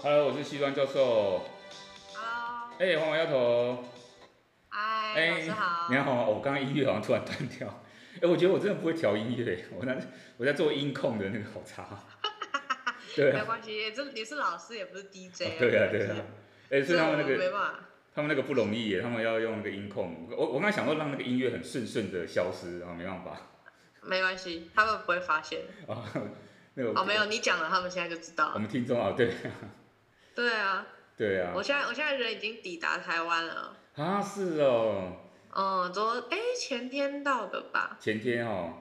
Hello，我是西装教授。Hello。哎，黄毛丫头。嗨，老师好。你好，我刚刚音乐好像突然断掉。哎，我觉得我真的不会调音乐，我在我在做音控的那个好差。对。没关系，这你是老师也不是 DJ。对啊，对啊。哎，所以他们那个没办法，他们那个不容易耶，他们要用那个音控。我我刚才想说让那个音乐很顺顺的消失，然后没办法。没关系，他们不会发现。哦，那个哦，没有，你讲了，他们现在就知道。我们听众啊，对。对啊。对啊。我现在我现在人已经抵达台湾了。啊，是哦。嗯，昨哎前天到的吧。前天哦。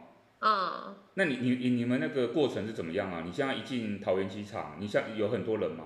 嗯。那你你你你们那个过程是怎么样啊？你现在一进桃园机场，你像有很多人吗？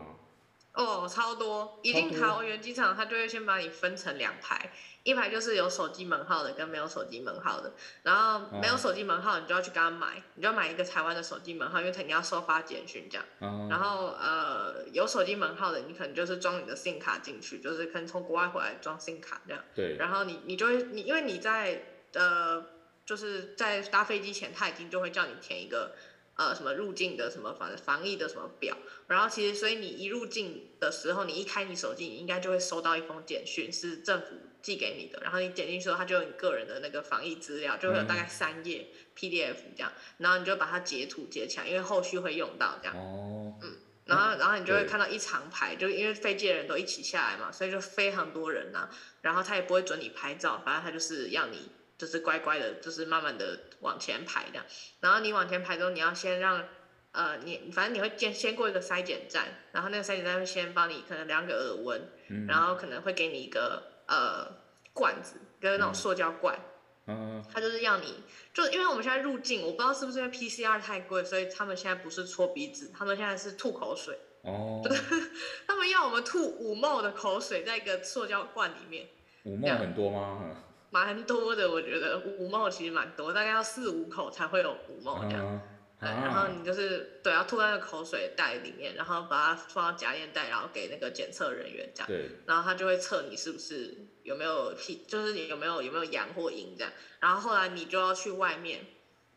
哦，超多！一进桃园机场，他就会先把你分成两排，一排就是有手机门号的，跟没有手机门号的。然后没有手机门号，你就要去跟他买，哦、你就要买一个台湾的手机门号，因为他你要收发简讯这样。哦、然后呃，有手机门号的，你可能就是装你的 SIM 卡进去，就是可能从国外回来装 SIM 卡这样。对。然后你你就会你因为你在呃就是在搭飞机前，他已经就会叫你填一个。呃，什么入境的什么防防疫的什么表，然后其实所以你一入境的时候，你一开你手机，你应该就会收到一封简讯，是政府寄给你的。然后你点进去之后，它就有你个人的那个防疫资料，就会有大概三页 PDF 这样，然后你就把它截图截起来，因为后续会用到这样。哦。嗯，然后然后你就会看到一长排，就因为飞机的人都一起下来嘛，所以就非常多人呐、啊。然后他也不会准你拍照，反正他就是要你。就是乖乖的，就是慢慢的往前排这样，然后你往前排之后，你要先让，呃，你反正你会先先过一个筛检站，然后那个筛检站会先帮你可能量个耳温，嗯、然后可能会给你一个呃罐子，就是那种塑胶罐，嗯，他就是要你，就因为我们现在入境，我不知道是不是因为 PCR 太贵，所以他们现在不是搓鼻子，他们现在是吐口水，哦，他们要我们吐五 ml 的口水在一个塑胶罐里面，五 ml 很多吗？蛮多的，我觉得五毛其实蛮多，大概要四五口才会有五毛这样。啊啊、然后你就是对，要吐在那个口水袋里面，然后把它放到夹链袋，然后给那个检测人员这样。对。然后他就会测你是不是有没有屁，就是你有没有有没有阳或阴这样。然后后来你就要去外面，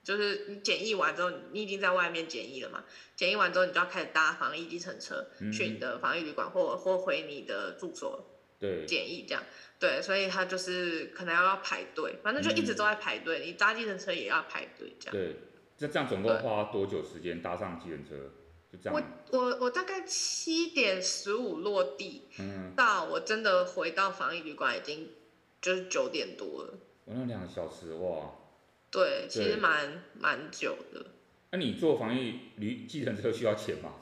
就是你检疫完之后，你已经在外面检疫了嘛？检疫完之后，你就要开始搭防疫计程车、嗯、去你的防疫旅馆，或或回你的住所。对。检疫这样。对，所以他就是可能要要排队，反正就一直都在排队。嗯、你搭计程车也要排队，这样。对，这这样总共花多久时间搭上计程车？就这样。我我我大概七点十五落地，嗯，到我真的回到防疫旅馆已经就是九点多了。我那两个小时哇。对，其实蛮蛮久的。那、啊、你坐防疫旅计程车需要钱吗？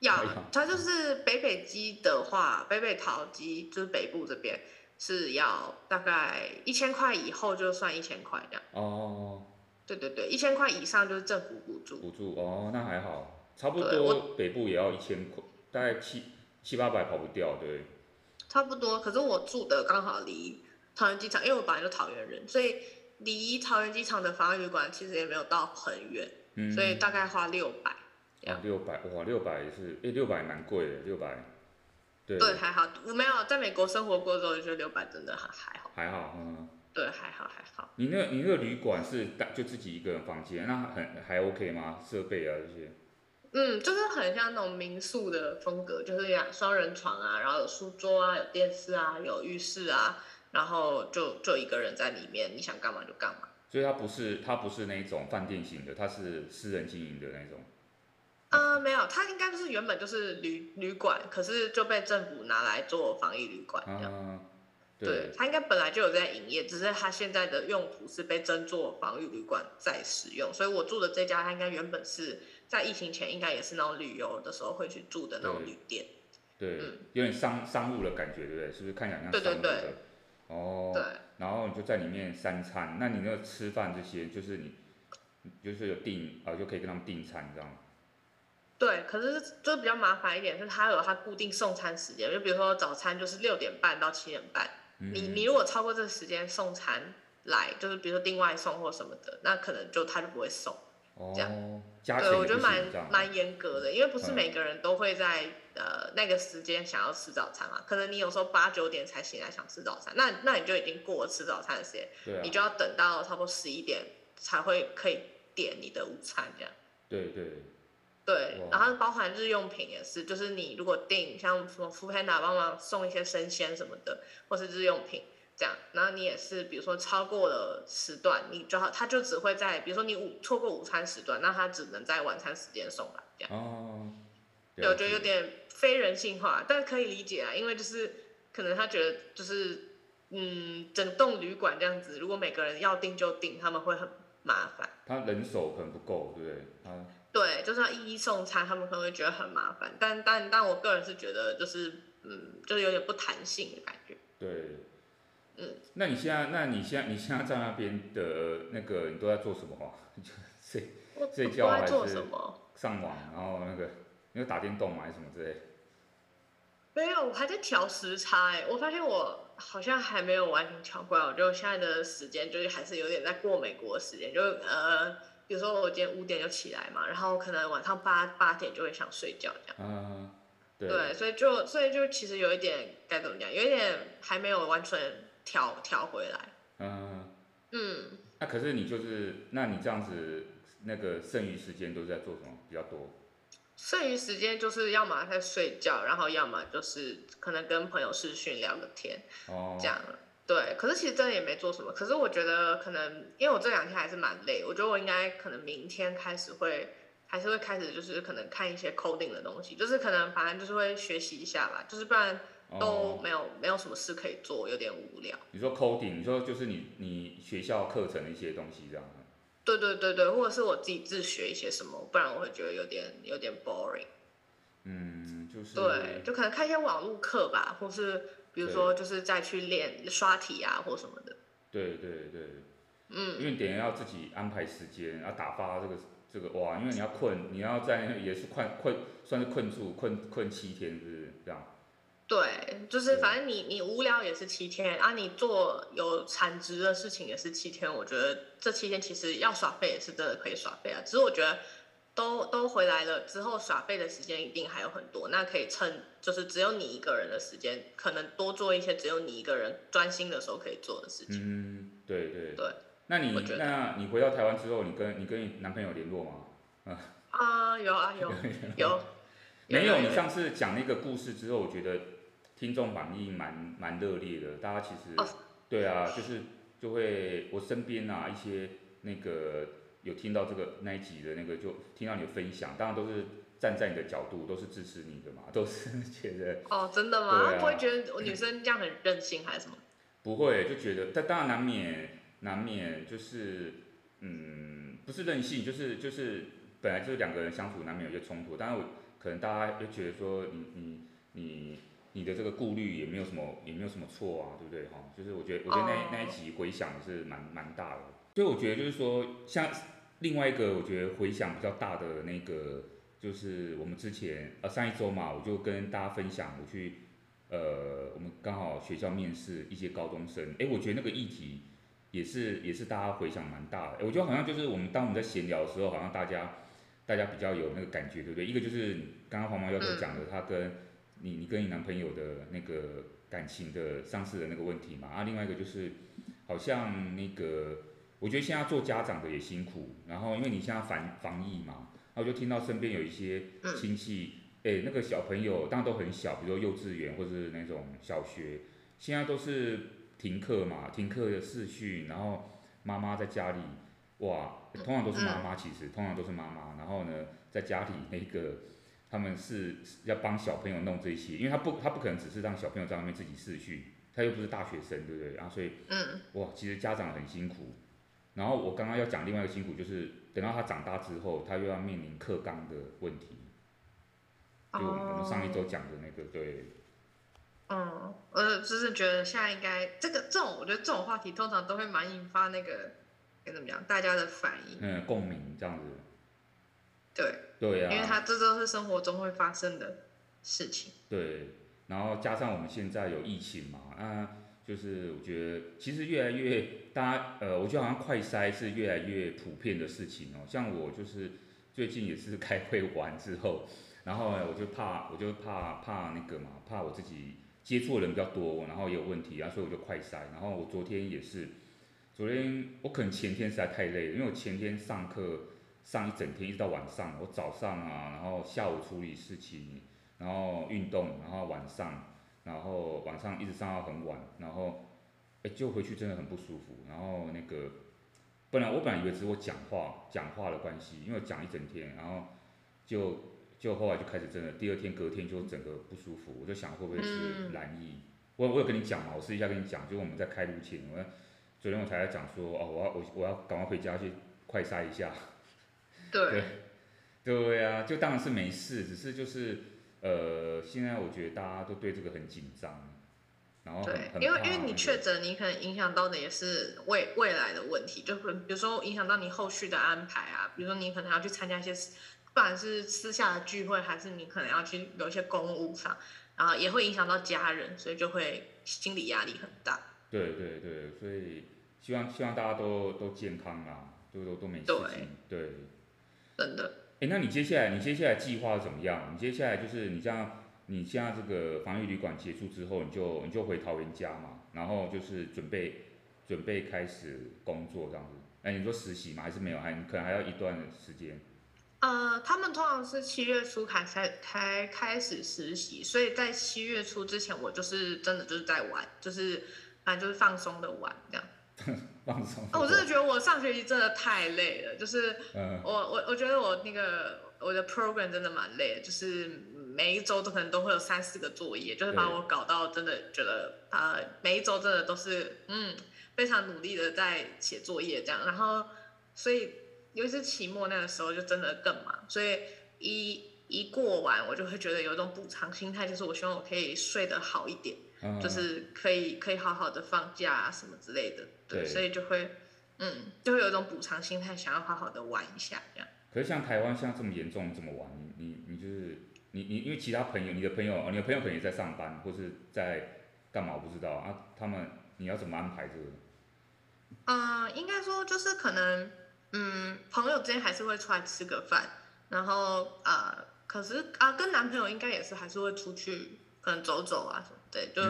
要，它就是北北基的话，北北桃机就是北部这边。是要大概一千块以后就算一千块这样。哦。对对对，一千块以上就是政府补助。补助哦，那还好，差不多北部也要一千块，大概七七八百跑不掉，对。差不多，可是我住的刚好离桃园机场，因为我本来就桃园人，所以离桃园机场的防疫旅馆其实也没有到很远，嗯，所以大概花六百。啊，六百哇，六百也是，哎，六百蛮贵的，六百。对，对，还好，我没有在美国生活过之后，就觉得六百真的还还好。还好，嗯。对，还好还好。你那，你那个旅馆是大就自己一个人房间，那很还 OK 吗？设备啊这些。嗯，就是很像那种民宿的风格，就是两双人床啊，然后有书桌啊，有电视啊，有浴室啊，然后就就一个人在里面，你想干嘛就干嘛。所以它不是它不是那种饭店型的，它是私人经营的那种。呃，没有，它应该就是原本就是旅旅馆，可是就被政府拿来做防疫旅馆这样。啊、对，对，它应该本来就有在营业，只是它现在的用途是被征做防疫旅馆在使用。所以我住的这家，它应该原本是在疫情前，应该也是那种旅游的时候会去住的那种旅店。对，嗯、有点商商务的感觉，对不对？是不是看起来像商务的？对对对。哦。对。然后你就在里面三餐，那你那个吃饭这些，就是你就是有订啊、呃，就可以跟他们订餐这样。对，可是就比较麻烦一点，是它有它固定送餐时间，就比如说早餐就是六点半到七点半，嗯、你你如果超过这个时间送餐来，就是比如说订外送或什么的，那可能就他就不会送，哦、这样。加对，我觉得蛮蛮严格的，因为不是每个人都会在、嗯、呃那个时间想要吃早餐嘛，可能你有时候八九点才醒来想吃早餐，那那你就已经过了吃早餐的时间，啊、你就要等到差不多十一点才会可以点你的午餐这样。对对。对，然后包含日用品也是，就是你如果订像什么 foodpanda 帮忙送一些生鲜什么的，或是日用品这样，然后你也是，比如说超过了时段，你就他就只会在，比如说你午错过午餐时段，那他只能在晚餐时间送来这样。哦。对，我觉得有点非人性化，但是可以理解啊，因为就是可能他觉得就是嗯，整栋旅馆这样子，如果每个人要订就订，他们会很麻烦。他人手可能不够，对不对？他。对，就是要一一送餐，他们可能会觉得很麻烦。但但但我个人是觉得，就是嗯，就是有点不弹性的感觉。对，嗯。那你现在，那你现在，你现在在那边的那个，你都在做什么？就睡睡觉还是上网？然后那个，你有打电动吗？还是什么之类？没有，我还在调时差。哎，我发现我好像还没有完全调过来。我就现在的时间，就是还是有点在过美国的时间，就呃。比如说我今天五点就起来嘛，然后可能晚上八八点就会想睡觉这样。嗯，对。对，所以就所以就其实有一点该怎么讲，有一点还没有完全调调回来。嗯。嗯。那可是你就是，那你这样子，那个剩余时间都在做什么比较多？剩余时间就是要么在睡觉，然后要么就是可能跟朋友视讯聊个天，哦，这样。对，可是其实真的也没做什么。可是我觉得可能，因为我这两天还是蛮累，我觉得我应该可能明天开始会，还是会开始就是可能看一些 coding 的东西，就是可能反正就是会学习一下吧，就是不然都没有、哦、没有什么事可以做，有点无聊。你说 coding，你说就是你你学校课程的一些东西这样。对对对对，或者是我自己自学一些什么，不然我会觉得有点有点 boring。嗯，就是。对，就可能看一些网络课吧，或是。比如说，就是再去练刷题啊，或什么的。对对对。嗯。因为点要自己安排时间，要打发这个这个哇，因为你要困，你要在那也是困困，算是困住困困七天，是不是这样？对，就是反正你你无聊也是七天啊，你做有产值的事情也是七天。我觉得这七天其实要耍废也是真的可以耍废啊，只是我觉得。都都回来了之后，耍废的时间一定还有很多，那可以趁就是只有你一个人的时间，可能多做一些只有你一个人专心的时候可以做的事情。嗯，对对对。那你那你回到台湾之后，你跟你跟你男朋友联络吗？啊啊有啊有有。没有，你上次讲那个故事之后，我觉得听众反应蛮蛮热烈的，大家其实、哦、对啊，就是就会我身边啊一些那个。有听到这个那一集的那个，就听到你的分享，当然都是站在你的角度，都是支持你的嘛，都是觉得哦，真的吗？啊、不会觉得我女生这样很任性还是什么？不会，就觉得但当然难免难免就是嗯，不是任性，就是就是本来就是两个人相处难免有些冲突，但是我可能大家就觉得说你你你你的这个顾虑也没有什么也没有什么错啊，对不对哈？就是我觉得我觉得那、哦、那一集回响是蛮蛮大的，所以我觉得就是说像。另外一个我觉得回响比较大的那个，就是我们之前呃上一周嘛，我就跟大家分享，我去呃我们刚好学校面试一些高中生，哎，我觉得那个议题也是也是大家回响蛮大的，我觉得好像就是我们当我们在闲聊的时候，好像大家大家比较有那个感觉，对不对？一个就是刚刚黄毛丫头讲的，他跟你你跟你男朋友的那个感情的上司的那个问题嘛，啊，另外一个就是好像那个。我觉得现在做家长的也辛苦，然后因为你现在防防疫嘛，然后就听到身边有一些亲戚，哎，那个小朋友当然都很小，比如说幼稚园或者是那种小学，现在都是停课嘛，停课的视讯，然后妈妈在家里，哇，通常都是妈妈，其实通常都是妈妈，然后呢，在家里那个他们是要帮小朋友弄这些，因为他不他不可能只是让小朋友在外面自己视讯，他又不是大学生，对不对？然后所以，嗯哇，其实家长很辛苦。然后我刚刚要讲另外一个辛苦，就是等到他长大之后，他又要面临课纲的问题，就我们上一周讲的那个，哦、对。嗯，我就是觉得现在应该这个这种，我觉得这种话题通常都会蛮引发那个该怎么讲，大家的反应，嗯，共鸣这样子。对。对啊。因为他这都是生活中会发生的事情。对，然后加上我们现在有疫情嘛，啊。就是我觉得其实越来越大家呃，我觉得好像快筛是越来越普遍的事情哦。像我就是最近也是 开会完之后，然后呢我就怕我就怕怕那个嘛，怕我自己接触的人比较多，然后也有问题啊，所以我就快筛。然后我昨天也是，昨天我可能前天实在太累了，因为我前天上课上一整天，一直到晚上，我早上啊，然后下午处理事情，然后运动，然后晚上，然后晚上一直上到很晚，然后，哎，就回去真的很不舒服，然后那个，本来我本来以为只是我讲话讲话的关系，因为我讲一整天，然后就就后来就开始真的，第二天隔天就整个不舒服，我就想会不会是蓝疫，我我有跟你讲嘛，我试一下跟你讲，就我们在开录前，我昨天我才在讲说，哦，我要我我要赶快回家去快筛一下。对，对呀、啊，就当然是没事，只是就是，呃，现在我觉得大家都对这个很紧张，然后对，因为因为你确诊，你可能影响到的也是未未来的问题，就比如说影响到你后续的安排啊，比如说你可能要去参加一些，不管是私下的聚会，还是你可能要去有一些公务上，然后也会影响到家人，所以就会心理压力很大。对对对，所以希望希望大家都都健康啊，都都都没事情，对。对真的，哎，那你接下来，你接下来计划怎么样？你接下来就是你像你现在这个防疫旅馆结束之后，你就你就回桃园家嘛，然后就是准备准备开始工作这样子。哎，你说实习吗？还是没有？还可能还要一段时间。呃，他们通常是七月初开才才开始实习，所以在七月初之前，我就是真的就是在玩，就是反正就是放松的玩这样。放松。哦，我真的觉得我上学期真的太累了，就是我我我觉得我那个我的 program 真的蛮累的，就是每一周都可能都会有三四个作业，就是把我搞到真的觉得啊、呃，每一周真的都是嗯非常努力的在写作业这样，然后所以尤其是期末那个时候就真的更忙，所以一一过完我就会觉得有一种补偿心态，就是我希望我可以睡得好一点。就是可以可以好好的放假啊什么之类的，对，对所以就会，嗯，就会有一种补偿心态，想要好好的玩一下这样。可是像台湾像这么严重，怎么玩？你你你就是你你因为其他朋友，你的朋友，你的朋友可能也在上班或是在干嘛，我不知道啊。他们你要怎么安排这个？嗯、呃，应该说就是可能，嗯，朋友之间还是会出来吃个饭，然后啊、呃，可是啊，跟男朋友应该也是还是会出去，可能走走啊什么。对，就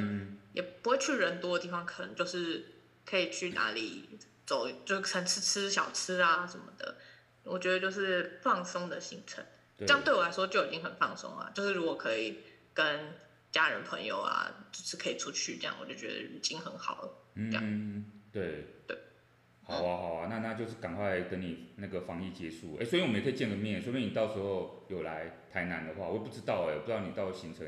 也不会去人多的地方，可能就是可以去哪里走，就可能吃吃小吃啊什么的。我觉得就是放松的行程，这样对我来说就已经很放松了。就是如果可以跟家人朋友啊，就是可以出去这样，我就觉得已经很好了。嗯，对对，好啊好啊，那那就是赶快等你那个防疫结束，哎，所以我们也可以见个面，说不定你到时候有来台南的话，我也不知道哎，不知道你到行程。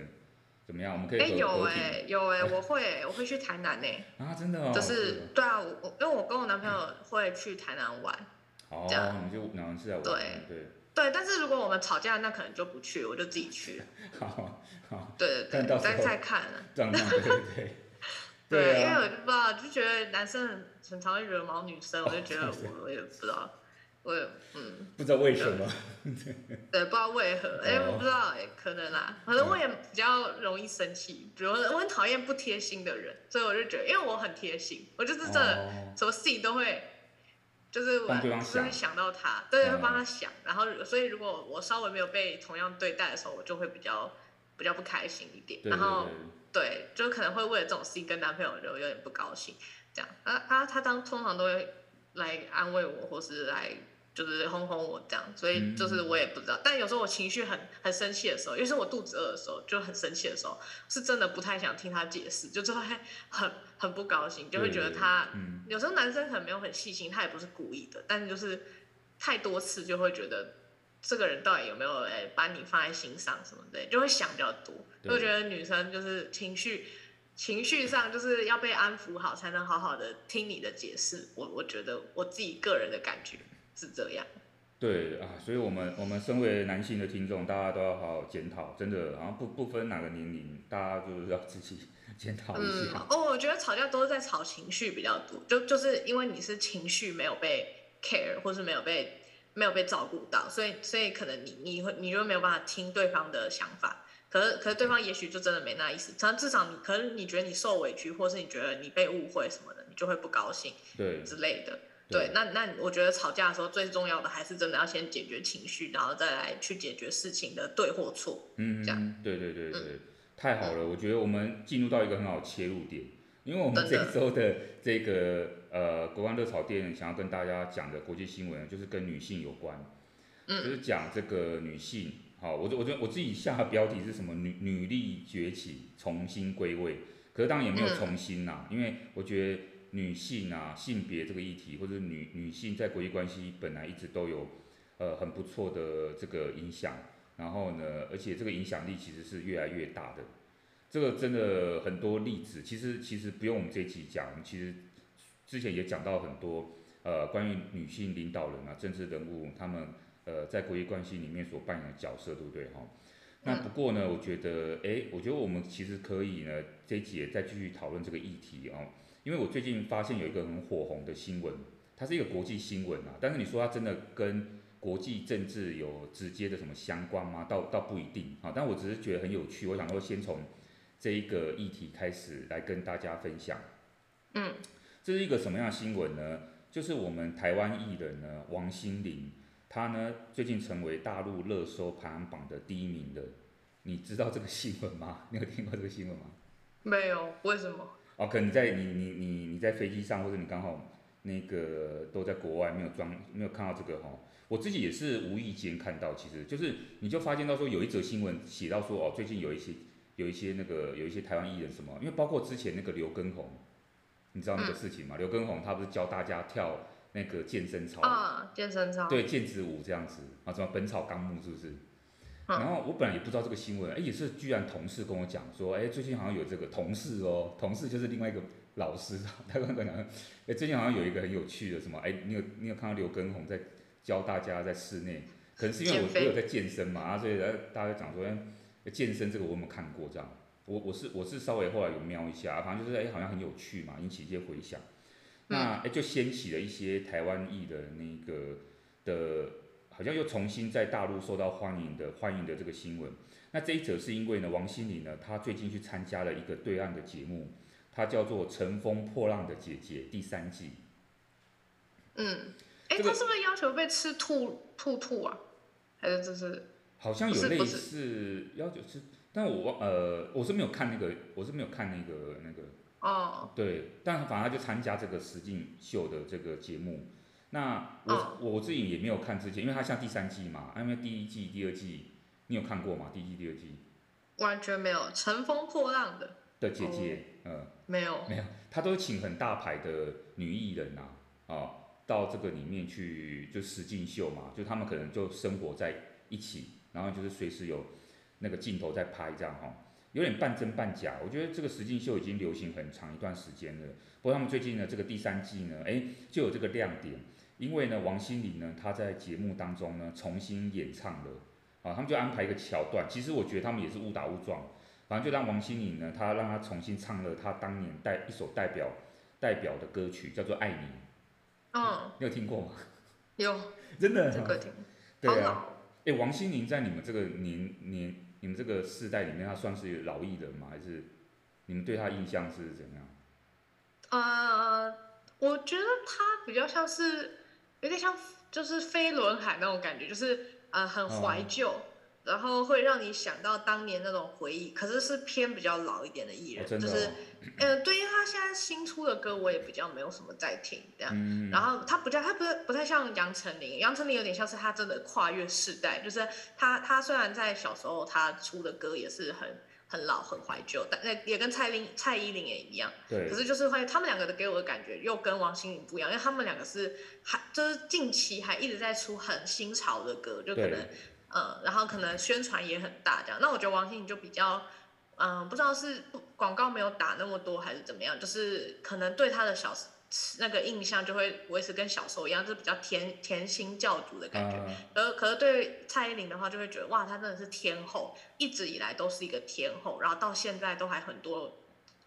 怎么样？我们可以哎、欸，有哎、欸，有哎、欸，我会，我会去台南呢、欸。啊，真的哦。就是对啊，我我因为我跟我男朋友会去台南玩。哦，这样你就是在玩。对对对，但是如果我们吵架，那可能就不去，我就自己去。好好。对对 对，再再看。这样对对对。对，因为我就不知道，就觉得男生很很常会惹毛女生，我就觉得我我也不知道。我嗯，不知道为什么，对，不知道为何，哎、欸，我不知道，哎、欸，可能啦，可能我也比较容易生气，比如我很讨厌不贴心的人，所以我就觉得，因为我很贴心，我就是真的什么事情都会，就是我就会想。到他，对，会帮他想，然后所以如果我稍微没有被同样对待的时候，我就会比较比较不开心一点，然后对，就可能会为了这种事情跟男朋友就有点不高兴，这样，他他他当通常都会来安慰我，或是来。就是哄哄我这样，所以就是我也不知道。嗯、但有时候我情绪很很生气的时候，尤其是我肚子饿的时候，就很生气的时候，是真的不太想听他解释，就就会很很不高兴，就会觉得他、嗯、有时候男生可能没有很细心，他也不是故意的，但是就是太多次就会觉得这个人到底有没有哎把你放在心上什么的，就会想比较多。就觉得女生就是情绪情绪上就是要被安抚好，才能好好的听你的解释。我我觉得我自己个人的感觉。是这样，对啊，所以我们我们身为男性的听众，大家都要好好检讨，真的，然后不不分哪个年龄，大家就是要自己检讨一下。嗯，哦，我觉得吵架都是在吵情绪比较多，就就是因为你是情绪没有被 care，或是没有被没有被照顾到，所以所以可能你你会你就没有办法听对方的想法，可是可是对方也许就真的没那意思，但至少你可能你觉得你受委屈，或是你觉得你被误会什么的，你就会不高兴，对之类的。对，那那我觉得吵架的时候最重要的还是真的要先解决情绪，然后再来去解决事情的对或错。嗯，这样。对对对对，嗯、太好了！我觉得我们进入到一个很好切入点，因为我们这周的这个呃国光热炒店想要跟大家讲的国际新闻，就是跟女性有关。嗯，就是讲这个女性，好，我我我我自己下的标题是什么？女女力崛起，重新归位。可是当然也没有重新呐、啊，因为我觉得女性啊，性别这个议题，或者女女性在国际关系本来一直都有呃很不错的这个影响，然后呢，而且这个影响力其实是越来越大的。这个真的很多例子，其实其实不用我们这一集讲，其实之前也讲到很多呃关于女性领导人啊、政治人物他们呃在国际关系里面所扮演的角色，对不对哈？那不过呢，我觉得，哎，我觉得我们其实可以呢，这一集也再继续讨论这个议题哦。因为我最近发现有一个很火红的新闻，它是一个国际新闻啊。但是你说它真的跟国际政治有直接的什么相关吗？倒倒不一定啊。但我只是觉得很有趣，我想说先从这一个议题开始来跟大家分享。嗯，这是一个什么样的新闻呢？就是我们台湾艺人呢，王心凌。她呢，最近成为大陆热搜排行榜的第一名的，你知道这个新闻吗？你有听过这个新闻吗？没有，为什么？哦，可能你在你你你你在飞机上，或者你刚好那个都在国外，没有装没有看到这个哈。我自己也是无意间看到，其实就是你就发现到说有一则新闻写到说哦，最近有一些有一些那个有一些台湾艺人什么，因为包括之前那个刘畊宏，你知道那个事情吗？刘畊宏他不是教大家跳。那个健身操啊，健身操，对，毽子舞这样子啊，什么《本草纲目》是不是？嗯、然后我本来也不知道这个新闻，哎，也是居然同事跟我讲说，哎，最近好像有这个同事哦，同事就是另外一个老师，他跟我讲，哎，最近好像有一个很有趣的什么，哎，你有你有看到刘畊宏在教大家在室内，可能是因为我我有在健身嘛，啊，所以大家讲说，哎，健身这个我有没有看过这样？我我是我是稍微后来有瞄一下，反正就是哎，好像很有趣嘛，引起一些回响。那哎就掀起了一些台湾裔的那个的，好像又重新在大陆受到欢迎的欢迎的这个新闻。那这一则是因为呢，王心凌呢，她最近去参加了一个对岸的节目，它叫做《乘风破浪的姐姐》第三季。嗯，哎，他是不是要求被吃兔兔兔啊？还是这是？好像有类似要求是，但我呃我是没有看那个，我是没有看那个那个。哦，oh. 对，但反正他就参加这个实境秀的这个节目。那我、oh. 我自己也没有看之前，因为它像第三季嘛，因为第一季、第二季你有看过吗？第一季、第二季完全没有。乘风破浪的的姐姐，嗯、oh. 呃，没有没有，他都请很大牌的女艺人呐、啊，哦，到这个里面去就实境秀嘛，就他们可能就生活在一起，然后就是随时有那个镜头在拍这样哈。哦有点半真半假，我觉得这个实境秀已经流行很长一段时间了。不过他们最近呢，这个第三季呢，哎，就有这个亮点，因为呢，王心凌呢，她在节目当中呢，重新演唱了，啊，他们就安排一个桥段。其实我觉得他们也是误打误撞，反正就让王心凌呢，她让她重新唱了她当年代一首代表代表的歌曲，叫做《爱你》。嗯，你有听过吗？有，真的。这个听。对啊。哎，王心凌在你们这个年年。你们这个世代里面，她算是老艺人吗？还是你们对她印象是怎样？呃，我觉得他比较像是有点像，就是飞轮海那种感觉，就是呃很怀旧。哦然后会让你想到当年那种回忆，可是是偏比较老一点的艺人，就是，呃，对于他现在新出的歌，我也比较没有什么在听这样。嗯、然后他不叫他不不太像杨丞琳，杨丞琳有点像是他真的跨越世代，就是他他虽然在小时候他出的歌也是很很老很怀旧，但那也跟蔡琳蔡依林也一样。对。可是就是会他们两个的给我的感觉又跟王心凌不一样，因为他们两个是还就是近期还一直在出很新潮的歌，就可能。嗯，然后可能宣传也很大，这样。那我觉得王心凌就比较，嗯，不知道是广告没有打那么多还是怎么样，就是可能对他的小那个印象就会维持跟小时候一样，就是比较甜甜心教主的感觉。而，可是对蔡依林的话，就会觉得哇，她真的是天后，一直以来都是一个天后，然后到现在都还很多，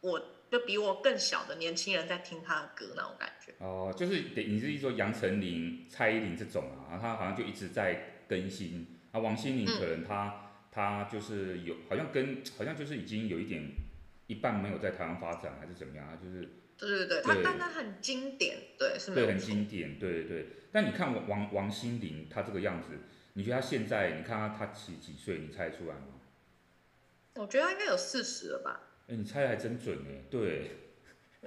我就比我更小的年轻人在听她的歌那种感觉。哦，就是你是说杨丞琳、蔡依林这种啊，她好像就一直在更新。啊，王心凌可能她她、嗯、就是有，好像跟好像就是已经有一点一半没有在台湾发展，还是怎么样？她就是对对对，他但他很经典，对是。对，很经典，对对对。但你看王王心凌她这个样子，你觉得她现在？你看她她几几岁？你猜得出来吗？我觉得她应该有四十了吧。哎，你猜的还真准哎，对。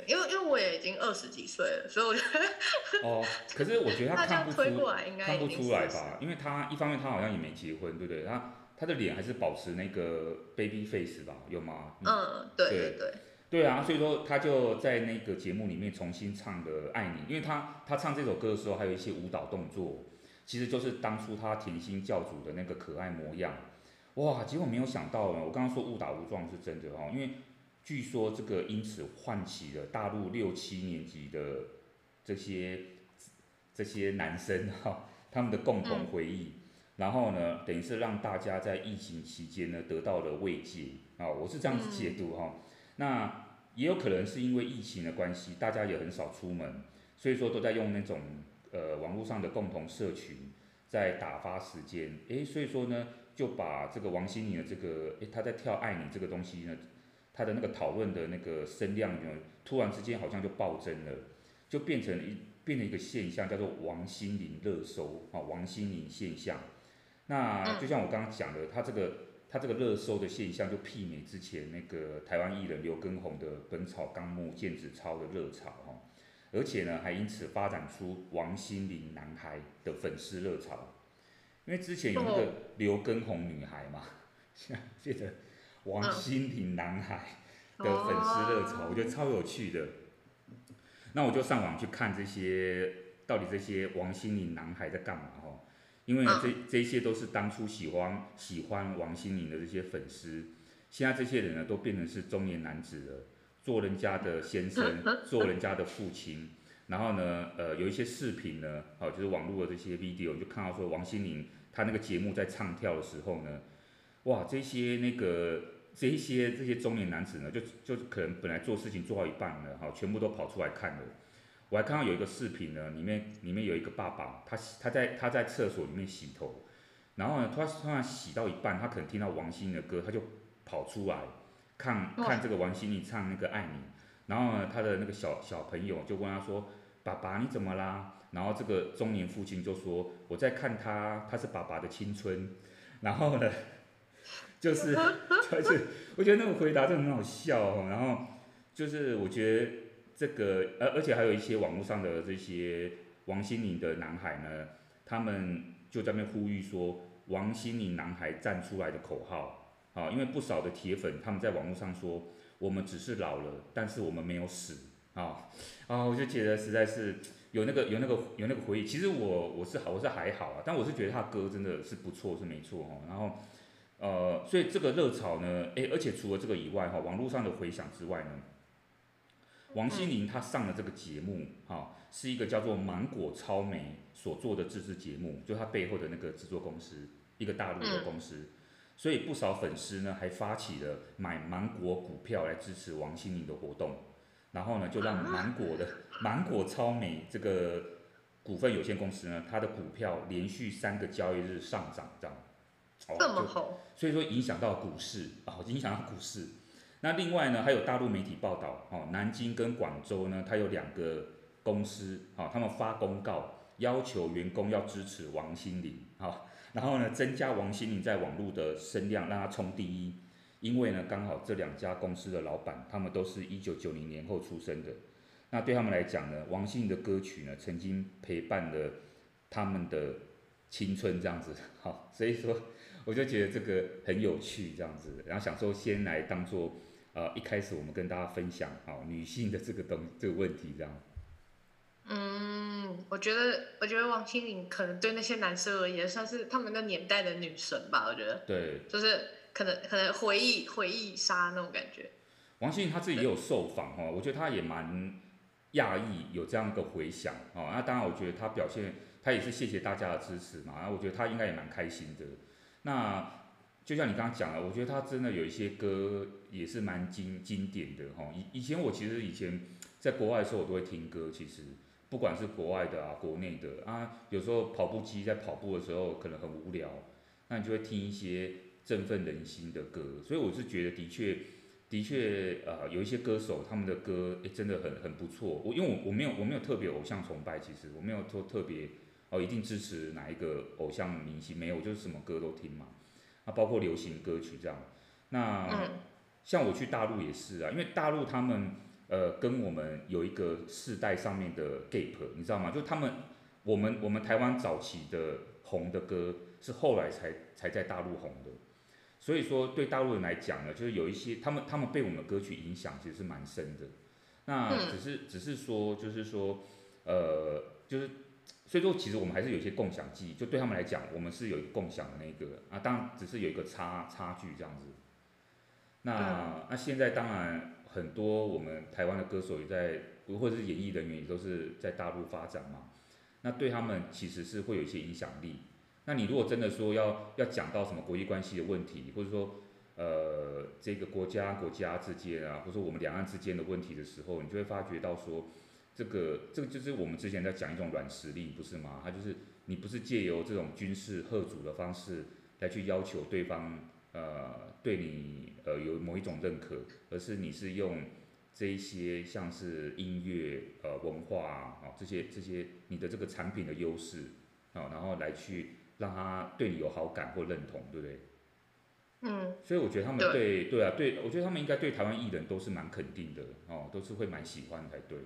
因为因为我也已经二十几岁了，所以我觉得哦，可是我觉得他 看不出，应该看不出来吧？因为他一方面他好像也没结婚，对不对？他他的脸还是保持那个 baby face 吧？有吗？嗯，对对对，对，啊，所以说他就在那个节目里面重新唱的《爱你》，因为他他唱这首歌的时候还有一些舞蹈动作，其实就是当初他甜心教主的那个可爱模样。哇，结果没有想到，我刚刚说误打误撞是真的哦，因为。据说这个因此唤起了大陆六七年级的这些这些男生哈，他们的共同回忆，然后呢，等于是让大家在疫情期间呢得到了慰藉啊，我是这样子解读哈。那也有可能是因为疫情的关系，大家也很少出门，所以说都在用那种呃网络上的共同社群在打发时间，诶，所以说呢就把这个王心凌的这个诶他在跳爱你这个东西呢。他的那个讨论的那个声量呢，突然之间好像就暴增了，就变成一变成一个现象，叫做王心凌热搜啊，王心凌现象。那就像我刚刚讲的，他这个他这个热搜的现象，就媲美之前那个台湾艺人刘畊宏的《本草纲目》毽子操的热潮哈，而且呢，还因此发展出王心凌男孩的粉丝热潮，因为之前有那个刘畊宏女孩嘛，现在变成。王心凌男孩的粉丝热潮，我觉得超有趣的。那我就上网去看这些，到底这些王心凌男孩在干嘛哈？因为这这些都是当初喜欢喜欢王心凌的这些粉丝，现在这些人呢都变成是中年男子了，做人家的先生，做人家的父亲。然后呢，呃，有一些视频呢，哦，就是网络的这些 video，就看到说王心凌她那个节目在唱跳的时候呢。哇，这些那个这一些这些中年男子呢，就就可能本来做事情做到一半了，哈，全部都跑出来看了。我还看到有一个视频呢，里面里面有一个爸爸，他他在他在厕所里面洗头，然后呢，他突然洗到一半，他可能听到王心凌的歌，他就跑出来看看这个王心凌唱那个爱你，然后呢，他的那个小小朋友就问他说：“爸爸你怎么啦？”然后这个中年父亲就说：“我在看他，他是爸爸的青春。”然后呢？就是，就是，我觉得那个回答真的很好笑哦。然后就是，我觉得这个，而而且还有一些网络上的这些王心凌的男孩呢，他们就在那呼吁说，王心凌男孩站出来的口号啊，因为不少的铁粉他们在网络上说，我们只是老了，但是我们没有死啊啊，我就觉得实在是有那个有那个有那个回忆。其实我我是好我是还好啊，但我是觉得他歌真的是不错是没错哈，然后。呃，所以这个热潮呢，诶，而且除了这个以外，哈，网络上的回响之外呢，王心凌她上了这个节目，哈，是一个叫做芒果超媒所做的自制节目，就她背后的那个制作公司，一个大陆的公司，所以不少粉丝呢还发起了买芒果股票来支持王心凌的活动，然后呢，就让芒果的芒果超媒这个股份有限公司呢，它的股票连续三个交易日上涨，这样。这么好，所以说影响到股市啊，影响到股市。那另外呢，还有大陆媒体报道，哦，南京跟广州呢，它有两个公司，啊，他们发公告要求员工要支持王心凌，啊，然后呢，增加王心凌在网络的声量，让她冲第一。因为呢，刚好这两家公司的老板，他们都是一九九零年后出生的，那对他们来讲呢，王心凌的歌曲呢，曾经陪伴了他们的青春，这样子，好，所以说。我就觉得这个很有趣，这样子，然后想说先来当做，呃，一开始我们跟大家分享，哦，女性的这个东这个问题，这样。嗯，我觉得，我觉得王心凌可能对那些男生而言，算是他们那个年代的女神吧，我觉得。对。就是可能可能回忆回忆杀那种感觉。王心凌她自己也有受访哈，我觉得她也蛮讶异有这样一个回响，哦，那当然我觉得她表现，她也是谢谢大家的支持嘛，然后我觉得她应该也蛮开心的。那就像你刚刚讲的，我觉得他真的有一些歌也是蛮经经典的哈。以以前我其实以前在国外的时候，我都会听歌。其实不管是国外的啊，国内的啊，有时候跑步机在跑步的时候可能很无聊，那你就会听一些振奋人心的歌。所以我是觉得的确的确呃，有一些歌手他们的歌诶真的很很不错。我因为我我没有我没有特别偶像崇拜，其实我没有说特别。哦，一定支持哪一个偶像明星？没有，就是什么歌都听嘛。啊，包括流行歌曲这样。那像我去大陆也是啊，因为大陆他们呃跟我们有一个世代上面的 gap，你知道吗？就他们我们我们台湾早期的红的歌是后来才才在大陆红的，所以说对大陆人来讲呢，就是有一些他们他们被我们歌曲影响其实是蛮深的。那只是只是说就是说呃就是。所以说，其实我们还是有一些共享记忆，就对他们来讲，我们是有一个共享的那个啊，当然只是有一个差差距这样子。那那现在当然很多我们台湾的歌手也在，或者是演艺人员也都是在大陆发展嘛。那对他们其实是会有一些影响力。那你如果真的说要要讲到什么国际关系的问题，或者说呃这个国家国家之间啊，或者说我们两岸之间的问题的时候，你就会发觉到说。这个这个就是我们之前在讲一种软实力，不是吗？它就是你不是借由这种军事贺主的方式来去要求对方呃对你呃有某一种认可，而是你是用这一些像是音乐呃文化啊、哦、这些这些你的这个产品的优势啊、哦，然后来去让他对你有好感或认同，对不对？嗯。所以我觉得他们对对，对啊，对我觉得他们应该对台湾艺人都是蛮肯定的哦，都是会蛮喜欢才对。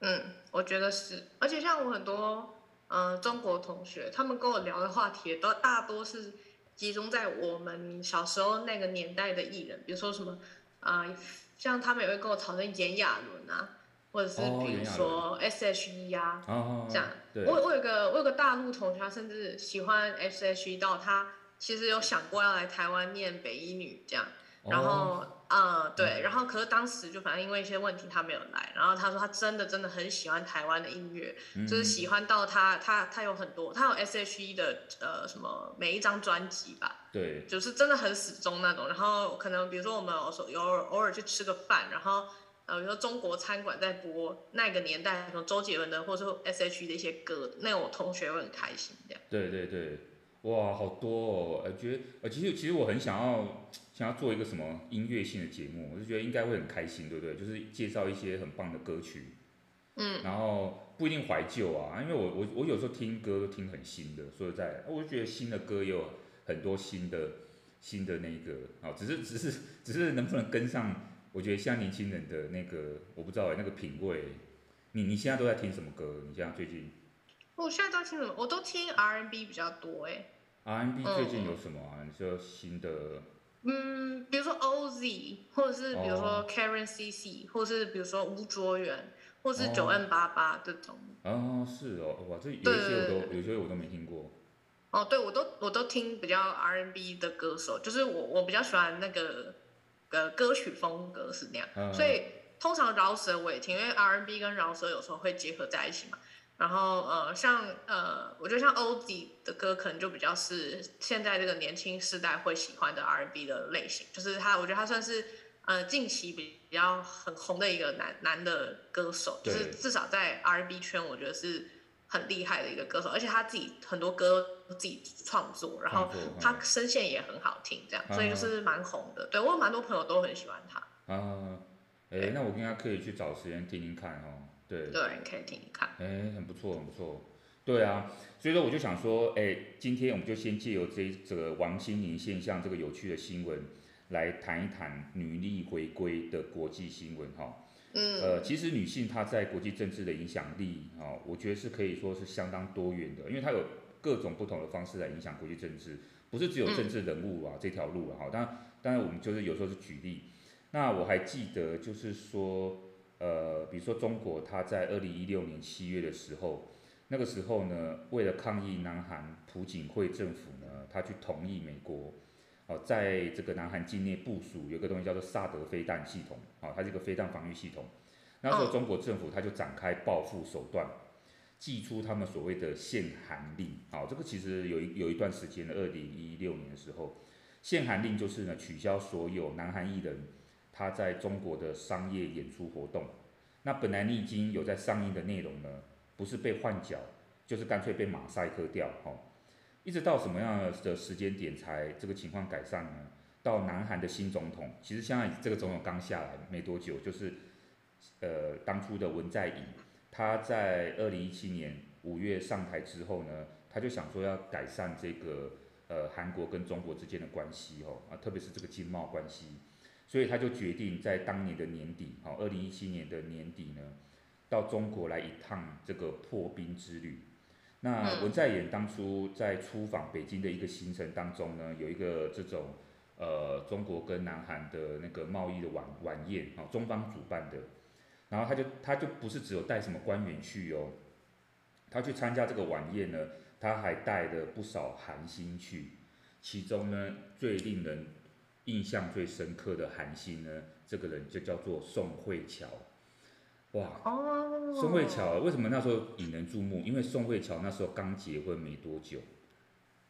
嗯，我觉得是，而且像我很多中国同学，他们跟我聊的话题都大多是集中在我们小时候那个年代的艺人，比如说什么啊、呃，像他们也会跟我讨论炎亚纶啊，或者是比如说 S.H.E 啊，哦、这样。对我我有个我有个大陆同学，他甚至喜欢 S.H.E 到他其实有想过要来台湾念北医女这样，然后。哦嗯，对，然后可是当时就反正因为一些问题他没有来，然后他说他真的真的很喜欢台湾的音乐，嗯、就是喜欢到他他他有很多，他有 S.H.E 的呃什么每一张专辑吧，对，就是真的很始终那种。然后可能比如说我们有时候偶尔偶尔去吃个饭，然后呃比如说中国餐馆在播那个年代什么周杰伦的或者说 S.H.E 的一些歌，那我同学会很开心这样。对对对，哇，好多哦，呃觉得呃其实其实我很想要。想要做一个什么音乐性的节目，我就觉得应该会很开心，对不对？就是介绍一些很棒的歌曲，嗯，然后不一定怀旧啊，因为我我我有时候听歌都听很新的，说实在，我就觉得新的歌也有很多新的新的那个啊，只是只是只是能不能跟上？我觉得像年轻人的那个，我不知道哎，那个品味，你你现在都在听什么歌？你现在最近？我现在都听什么？我都听 R&B 比较多哎。R&B 最近有什么啊？嗯、你说新的？嗯，比如说 OZ，或者是比如说 Karen CC，、oh. 或者是比如说吴卓源，或者是九 N 八八这种。哦，是哦，哇，这有一些我都，有些我都没听过。哦，对，我都我都听比较 R&B 的歌手，就是我我比较喜欢那个呃歌曲风格是那样，uh. 所以通常饶舌我也听，因为 R&B 跟饶舌有时候会结合在一起嘛。然后呃，像呃，我觉得像 OZ 的歌可能就比较是现在这个年轻世代会喜欢的 R&B 的类型，就是他，我觉得他算是呃近期比较很红的一个男男的歌手，就是至少在 R&B 圈，我觉得是很厉害的一个歌手，而且他自己很多歌都自己创作，然后他声线也很好听，这样，嗯、所以就是蛮红的。对，我有蛮多朋友都很喜欢他。啊，哎，那我应该可以去找时间听听看哦。对，对，可以听一看。哎，很不错，很不错。对啊，所以说我就想说，哎，今天我们就先借由这这个王心凌现象这个有趣的新闻，来谈一谈女力回归的国际新闻哈。嗯。呃，其实女性她在国际政治的影响力啊，我觉得是可以说是相当多元的，因为她有各种不同的方式来影响国际政治，不是只有政治人物啊、嗯、这条路啊。哈。当然，当然我们就是有时候是举例。那我还记得就是说。呃，比如说中国，他在二零一六年七月的时候，那个时候呢，为了抗议南韩朴槿惠政府呢，他去同意美国，哦、在这个南韩境内部署有个东西叫做萨德飞弹系统，啊、它是一个飞弹防御系统。那时候中国政府他就展开报复手段，祭出他们所谓的限韩令，啊、这个其实有一有一段时间的二零一六年的时候，限韩令就是呢取消所有南韩艺人。他在中国的商业演出活动，那本来你已经有在上映的内容呢，不是被换角，就是干脆被马赛克掉，哈，一直到什么样的时间点才这个情况改善呢？到南韩的新总统，其实现在这个总统刚下来没多久，就是呃当初的文在寅，他在二零一七年五月上台之后呢，他就想说要改善这个呃韩国跟中国之间的关系，哦，啊，特别是这个经贸关系。所以他就决定在当年的年底，好，二零一七年的年底呢，到中国来一趟这个破冰之旅。那文在寅当初在出访北京的一个行程当中呢，有一个这种呃中国跟南韩的那个贸易的晚晚宴，啊，中方主办的，然后他就他就不是只有带什么官员去哦，他去参加这个晚宴呢，他还带了不少韩星去，其中呢最令人印象最深刻的韩星呢，这个人就叫做宋慧乔。哇，宋慧乔为什么那时候引人注目？因为宋慧乔那时候刚结婚没多久，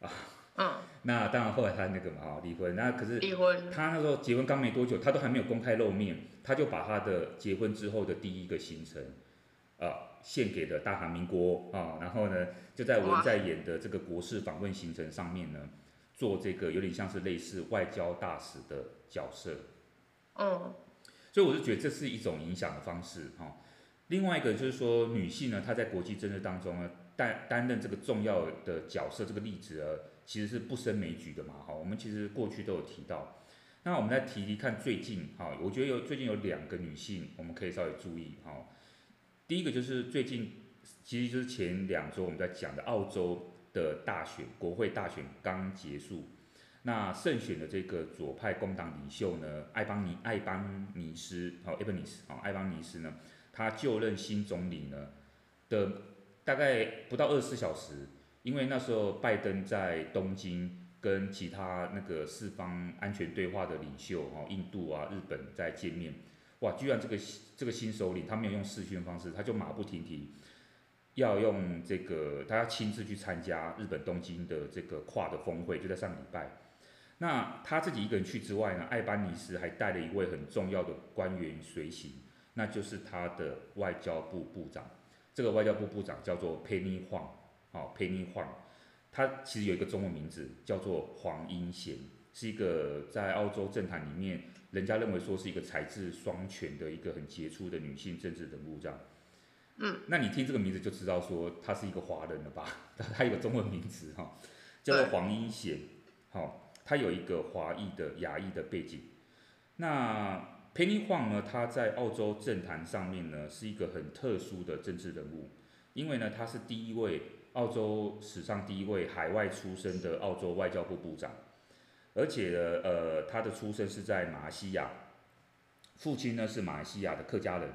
啊，嗯，那当然后来他那个嘛，啊，离婚。那可是离婚，他那时候结婚刚没多久，他都还没有公开露面，他就把他的结婚之后的第一个行程，啊，献给了大韩民国啊，然后呢，就在文在寅的这个国事访问行程上面呢。做这个有点像是类似外交大使的角色，嗯，所以我就觉得这是一种影响的方式哈。另外一个就是说，女性呢，她在国际政治当中呢，担担任这个重要的角色，这个例子啊，其实是不胜枚举的嘛哈。我们其实过去都有提到，那我们再提提看最近哈，我觉得有最近有两个女性，我们可以稍微注意哈。第一个就是最近，其实就是前两周我们在讲的澳洲。的大选，国会大选刚结束，那胜选的这个左派工党领袖呢，艾邦尼艾邦尼斯，好，艾邦尼斯，好，艾邦尼斯呢，他就任新总理呢的大概不到二十四小时，因为那时候拜登在东京跟其他那个四方安全对话的领袖，哈，印度啊、日本在见面，哇，居然这个这个新首领他没有用视讯方式，他就马不停蹄。要用这个，他要亲自去参加日本东京的这个跨的峰会，就在上礼拜。那他自己一个人去之外呢，艾班尼斯还带了一位很重要的官员随行，那就是他的外交部部长。这个外交部部长叫做 Penny Huang，哦，Penny Huang，他其实有一个中文名字叫做黄英贤，是一个在澳洲政坛里面，人家认为说是一个才智双全的一个很杰出的女性政治人物这样。嗯，那你听这个名字就知道说他是一个华人了吧？他有个中文名字哈，叫做黄英贤，好，他有一个华裔的亚裔的背景。那 Penny Huang 呢，他在澳洲政坛上面呢是一个很特殊的政治人物，因为呢他是第一位澳洲史上第一位海外出生的澳洲外交部部长，而且呢，呃，他的出生是在马来西亚，父亲呢是马来西亚的客家人，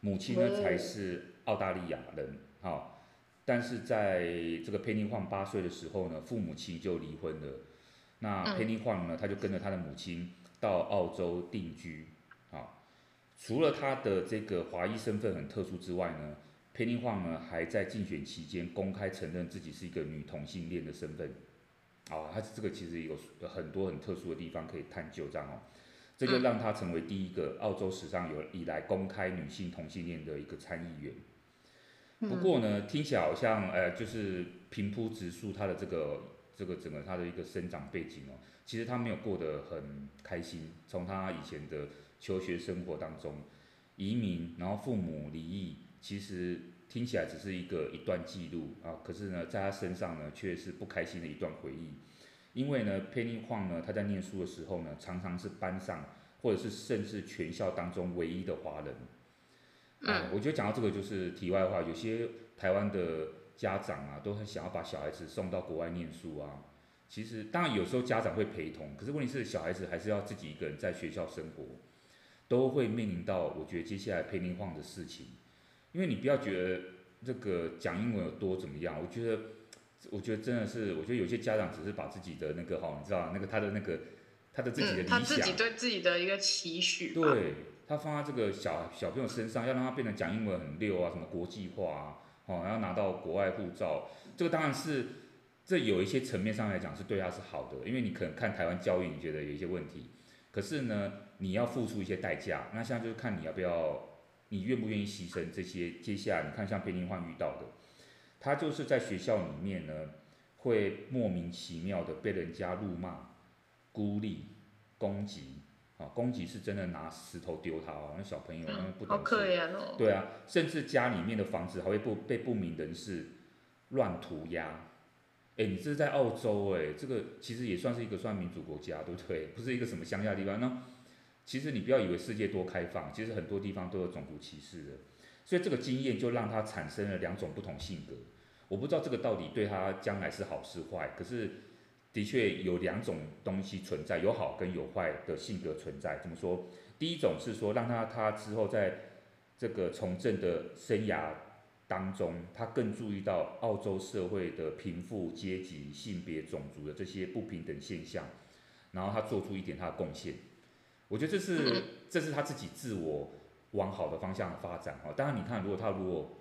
母亲呢才是。澳大利亚人，好，但是在这个 Penny Huang 八岁的时候呢，父母亲就离婚了。那 Penny Huang 呢，他就跟着他的母亲到澳洲定居，好。除了他的这个华裔身份很特殊之外呢，Penny Huang 呢还在竞选期间公开承认自己是一个女同性恋的身份，啊，他这个其实有很多很特殊的地方可以探究，这样哦，这就让他成为第一个澳洲史上有以来公开女性同性恋的一个参议员。不过呢，听起来好像，呃，就是平铺直述他的这个这个整个他的一个生长背景哦，其实他没有过得很开心。从他以前的求学生活当中，移民，然后父母离异，其实听起来只是一个一段记录啊。可是呢，在他身上呢，却是不开心的一段回忆。因为呢，Penny Huang 呢，他在念书的时候呢，常常是班上或者是甚至全校当中唯一的华人。嗯，我觉得讲到这个就是题外话，有些台湾的家长啊，都很想要把小孩子送到国外念书啊。其实当然有时候家长会陪同，可是问题是小孩子还是要自己一个人在学校生活，都会面临到我觉得接下来 Penny Huang 的事情。因为你不要觉得这个讲英文有多怎么样，我觉得我觉得真的是，我觉得有些家长只是把自己的那个哈，你知道那个他的那个他的自己的理想，嗯，他自己对自己的一个期许，对。他放在这个小小朋友身上，要让他变成讲英文很溜啊，什么国际化啊，哦，然后拿到国外护照，这个当然是，这有一些层面上来讲是对他是好的，因为你可能看台湾教育，你觉得有一些问题，可是呢，你要付出一些代价，那现在就是看你要不要，你愿不愿意牺牲这些。接下来你看像 Penny Huang 遇到的，他就是在学校里面呢，会莫名其妙的被人家辱骂、孤立、攻击。啊，攻击是真的拿石头丢他哦，那小朋友那不懂事。对啊，甚至家里面的房子还会不被不明人士乱涂鸦。哎，你这是在澳洲哎，这个其实也算是一个算民主国家，对不对？不是一个什么乡下地方。那其实你不要以为世界多开放，其实很多地方都有种族歧视的。所以这个经验就让他产生了两种不同性格。我不知道这个到底对他将来是好是坏，可是的确有两种东西存在，有好跟有坏的性格存在。怎么说？第一种是说让他他之后在这个从政的生涯当中，他更注意到澳洲社会的贫富阶级、性别、种族的这些不平等现象，然后他做出一点他的贡献。我觉得这是这是他自己自我往好的方向发展哈。当然你看，如果他如果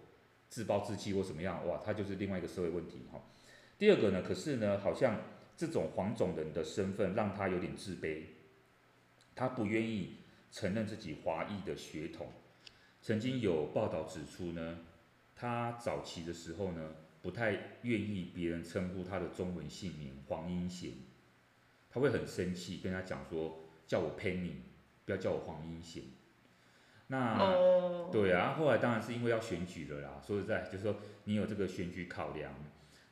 自暴自弃或怎么样，哇，他就是另外一个社会问题哈。第二个呢，可是呢，好像这种黄种人的身份让他有点自卑，他不愿意承认自己华裔的血统。曾经有报道指出呢，他早期的时候呢，不太愿意别人称呼他的中文姓名黄英贤，他会很生气，跟他讲说。叫我 Penny，不要叫我黄英贤。那、oh. 对啊，后来当然是因为要选举了啦。说实在，就是说你有这个选举考量，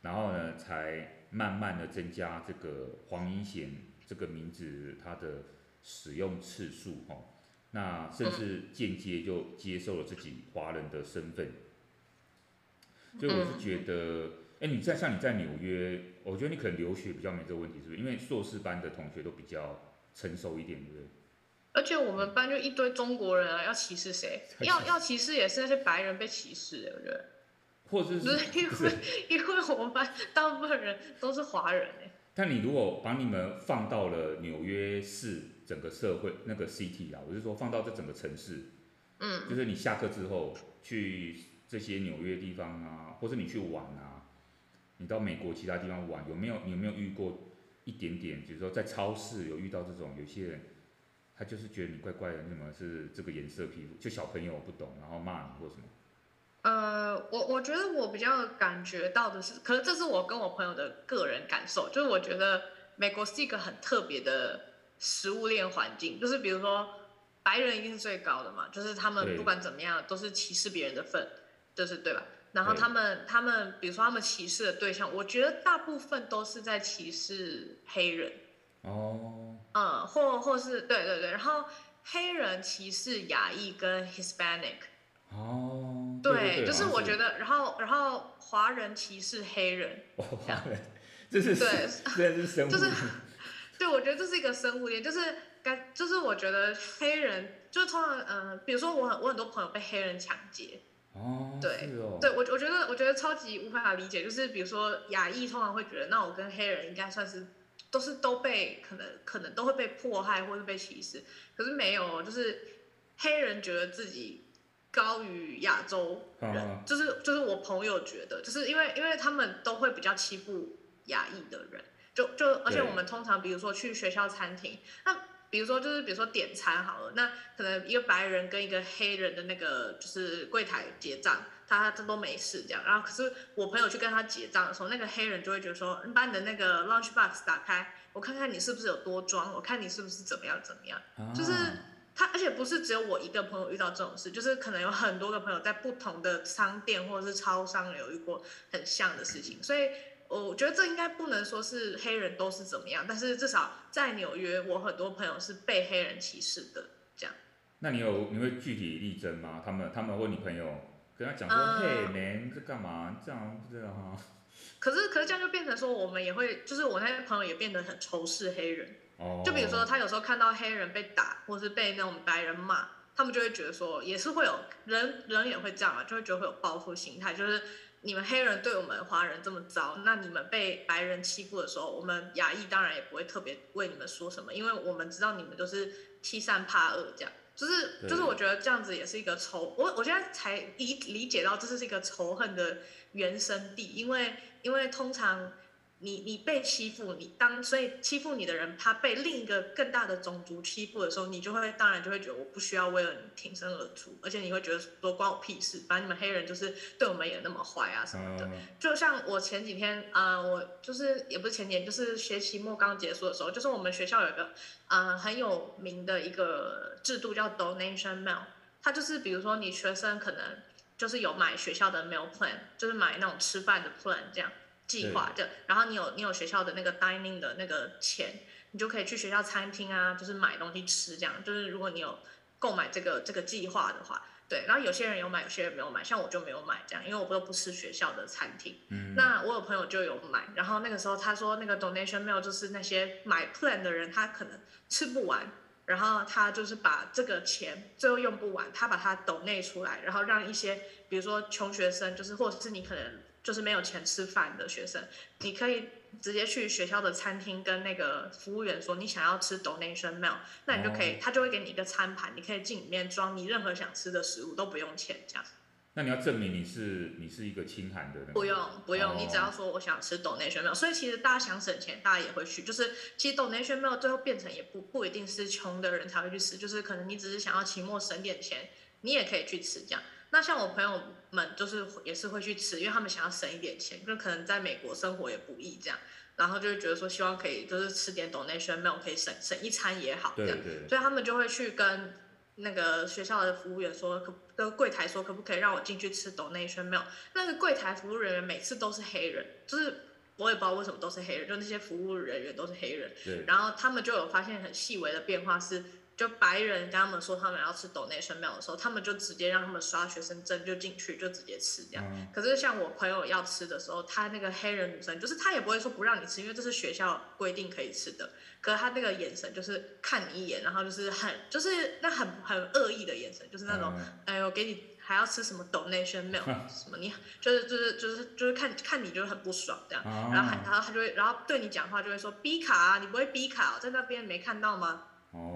然后呢，才慢慢的增加这个黄英贤这个名字它的使用次数哈。那甚至间接就接受了自己华人的身份。所以我是觉得，哎，你在像你在纽约，我觉得你可能留学比较没这个问题，是不是？因为硕士班的同学都比较。成熟一点，对不对？而且我们班就一堆中国人啊，要歧视谁？要要歧视也是那些白人被歧视，对不对？或者是，是因为 因为我们班大部分人都是华人哎。但你如果把你们放到了纽约市整个社会那个 city 啊，我是说放到这整个城市，嗯，就是你下课之后去这些纽约地方啊，或者你去玩啊，你到美国其他地方玩，有没有你有没有遇过？一点点，比如说在超市有遇到这种，有些人他就是觉得你怪怪的，你怎么是这个颜色皮肤？就小朋友不懂，然后骂你或什么？呃，我我觉得我比较感觉到的是，可是这是我跟我朋友的个人感受，就是我觉得美国是一个很特别的食物链环境，就是比如说白人一定是最高的嘛，就是他们不管怎么样都是歧视别人的份，就是对吧？然后他们，他们，比如说他们歧视的对象，我觉得大部分都是在歧视黑人。哦。嗯，或或是对对对，然后黑人歧视亚裔跟 Hispanic。哦。对，对，对，就是我觉得，然后然后华人歧视黑人。哦，华人。这是对，这是生物。就是，对，我觉得这是一个生物链，就是该，就是我觉得黑人，就是通常，嗯、呃，比如说我很我很多朋友被黑人抢劫。哦，对，哦、对我我觉得我觉得超级无法理解，就是比如说亚裔通常会觉得，那我跟黑人应该算是都是都被可能可能都会被迫害或是被歧视，可是没有，就是黑人觉得自己高于亚洲人，啊、就是就是我朋友觉得，就是因为因为他们都会比较欺负亚裔的人，就就而且我们通常比如说去学校餐厅，那。比如说，就是比如说点餐好了，那可能一个白人跟一个黑人的那个就是柜台结账，他他都没事这样。然后可是我朋友去跟他结账的时候，那个黑人就会觉得说，你把你的那个 lunch box 打开，我看看你是不是有多装，我看你是不是怎么样怎么样。就是他，而且不是只有我一个朋友遇到这种事，就是可能有很多个朋友在不同的商店或者是超商有遇过很像的事情，所以。我觉得这应该不能说是黑人都是怎么样，但是至少在纽约，我很多朋友是被黑人歧视的，这样。那你有你会具体例证吗？他们他们问你朋友跟他讲说，嘿，man，这干嘛？这样不知道哈。可是可是这样就变成说，我们也会，就是我那些朋友也变得很仇视黑人。哦。就比如说他有时候看到黑人被打，或是被那种白人骂，他们就会觉得说，也是会有人人也会这样嘛，就会觉得会有报复心态，就是。你们黑人对我们华人这么糟，那你们被白人欺负的时候，我们亚裔当然也不会特别为你们说什么，因为我们知道你们都是欺善怕恶，这样，就是就是我觉得这样子也是一个仇，我我现在才理理解到这是一个仇恨的原生地，因为因为通常。你你被欺负，你当所以欺负你的人，他被另一个更大的种族欺负的时候，你就会当然就会觉得我不需要为了你挺身而出，而且你会觉得说关我屁事，反正你们黑人就是对我们也那么坏啊什么的。嗯、就像我前几天啊、呃，我就是也不是前几天，就是学期末刚结束的时候，就是我们学校有一个啊、呃、很有名的一个制度叫 donation mail，它就是比如说你学生可能就是有买学校的 meal plan，就是买那种吃饭的 plan 这样。计划的，然后你有你有学校的那个 dining 的那个钱，你就可以去学校餐厅啊，就是买东西吃这样。就是如果你有购买这个这个计划的话，对。然后有些人有买，有些人没有买，像我就没有买这样，因为我都不吃学校的餐厅。嗯。那我有朋友就有买，然后那个时候他说那个 donation meal 就是那些买 plan 的人他可能吃不完。然后他就是把这个钱最后用不完，他把它抖内出来，然后让一些比如说穷学生，就是或者是你可能就是没有钱吃饭的学生，你可以直接去学校的餐厅跟那个服务员说你想要吃 donation meal，那你就可以，哦、他就会给你一个餐盘，你可以进里面装你任何想吃的食物，都不用钱这样。那你要证明你是你是一个清寒的人，不用不用，你只要说我想吃 donation meal，所以其实大家想省钱，大家也会去。就是其实 donation meal 最后变成也不不一定是穷的人才会去吃，就是可能你只是想要期末省点钱，你也可以去吃这样。那像我朋友们就是也是会去吃，因为他们想要省一点钱，就可能在美国生活也不易这样，然后就会觉得说希望可以就是吃点 donation meal 可以省省一餐也好这样，对对，所以他们就会去跟。那个学校的服务员说，可跟柜台说，可不可以让我进去吃 donation meal？那个柜台服务人员每次都是黑人，就是我也不知道为什么都是黑人，就那些服务人员都是黑人。对。然后他们就有发现很细微的变化是。就白人跟他们说他们要吃 donation meal 的时候，他们就直接让他们刷学生证就进去，就直接吃这样。嗯、可是像我朋友要吃的时候，他那个黑人女生就是他也不会说不让你吃，因为这是学校规定可以吃的。可是他那个眼神就是看你一眼，然后就是很就是那很很恶意的眼神，就是那种、嗯、哎呦给你还要吃什么 donation meal 什么你就是就是就是就是看看你就是很不爽这样，嗯、然后然后他就会然后对你讲话就会说 B 卡啊，你不会 B 卡、哦、在那边没看到吗？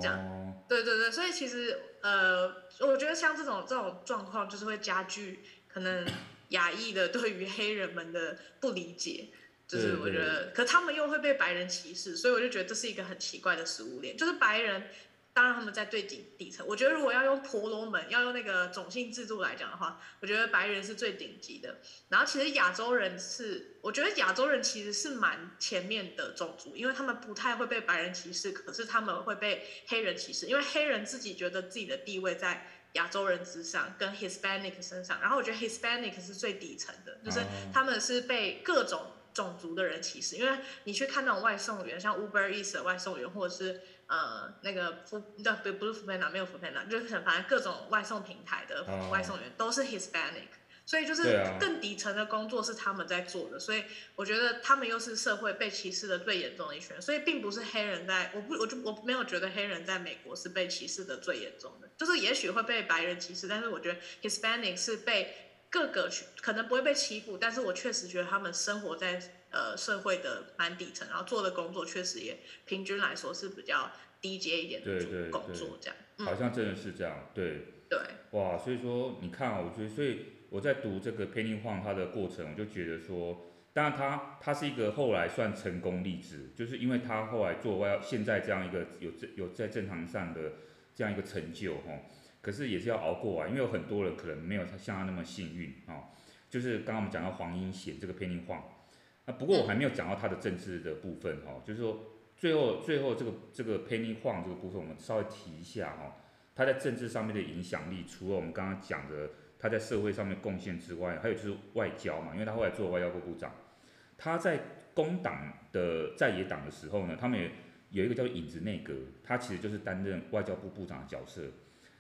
这样，对对对，所以其实呃，我觉得像这种这种状况，就是会加剧可能 亚裔的对于黑人们的不理解，就是我觉得，可他们又会被白人歧视，所以我就觉得这是一个很奇怪的食物链，就是白人。当然他们在最底底层，我觉得如果要用婆罗门，要用那个种姓制度来讲的话，我觉得白人是最顶级的。然后其实亚洲人是，我觉得亚洲人其实是蛮前面的种族，因为他们不太会被白人歧视，可是他们会被黑人歧视，因为黑人自己觉得自己的地位在亚洲人之上，跟 Hispanic 身上。然后我觉得 Hispanic 是最底层的，就是他们是被各种种族的人歧视，因为你去看那种外送员，像 Uber Eats 的外送员，或者是。呃，那个福，不不是 foodpanda，没有 foodpanda，就是反正各种外送平台的外送员都是 Hispanic，所以就是更底层的工作是他们在做的，所以我觉得他们又是社会被歧视的最严重的一群，所以并不是黑人在，我不，我就我没有觉得黑人在美国是被歧视的最严重的，就是也许会被白人歧视，但是我觉得 Hispanic 是被各个群可能不会被欺负，但是我确实觉得他们生活在。呃，社会的蛮底层，然后做的工作确实也平均来说是比较低阶一点的工作，这样。对对对，好像真的是这样，对。对。哇，所以说你看啊，我觉得，所以我在读这个 Penny Huang 他的过程，我就觉得说，当然他他是一个后来算成功例子，就是因为他后来做外现在这样一个有正有在正常上的这样一个成就哈，可是也是要熬过啊，因为有很多人可能没有他像他那么幸运啊，就是刚刚我们讲到黄英贤这个 Penny Huang。啊，不过我还没有讲到他的政治的部分哈，就是说最后最后这个这个 Penny Huang 这个部分，我们稍微提一下哈，他在政治上面的影响力，除了我们刚刚讲的他在社会上面贡献之外，还有就是外交嘛，因为他后来做外交部部长，他在工党的在野党的时候呢，他们也有一个叫做影子内阁，他其实就是担任外交部部长的角色。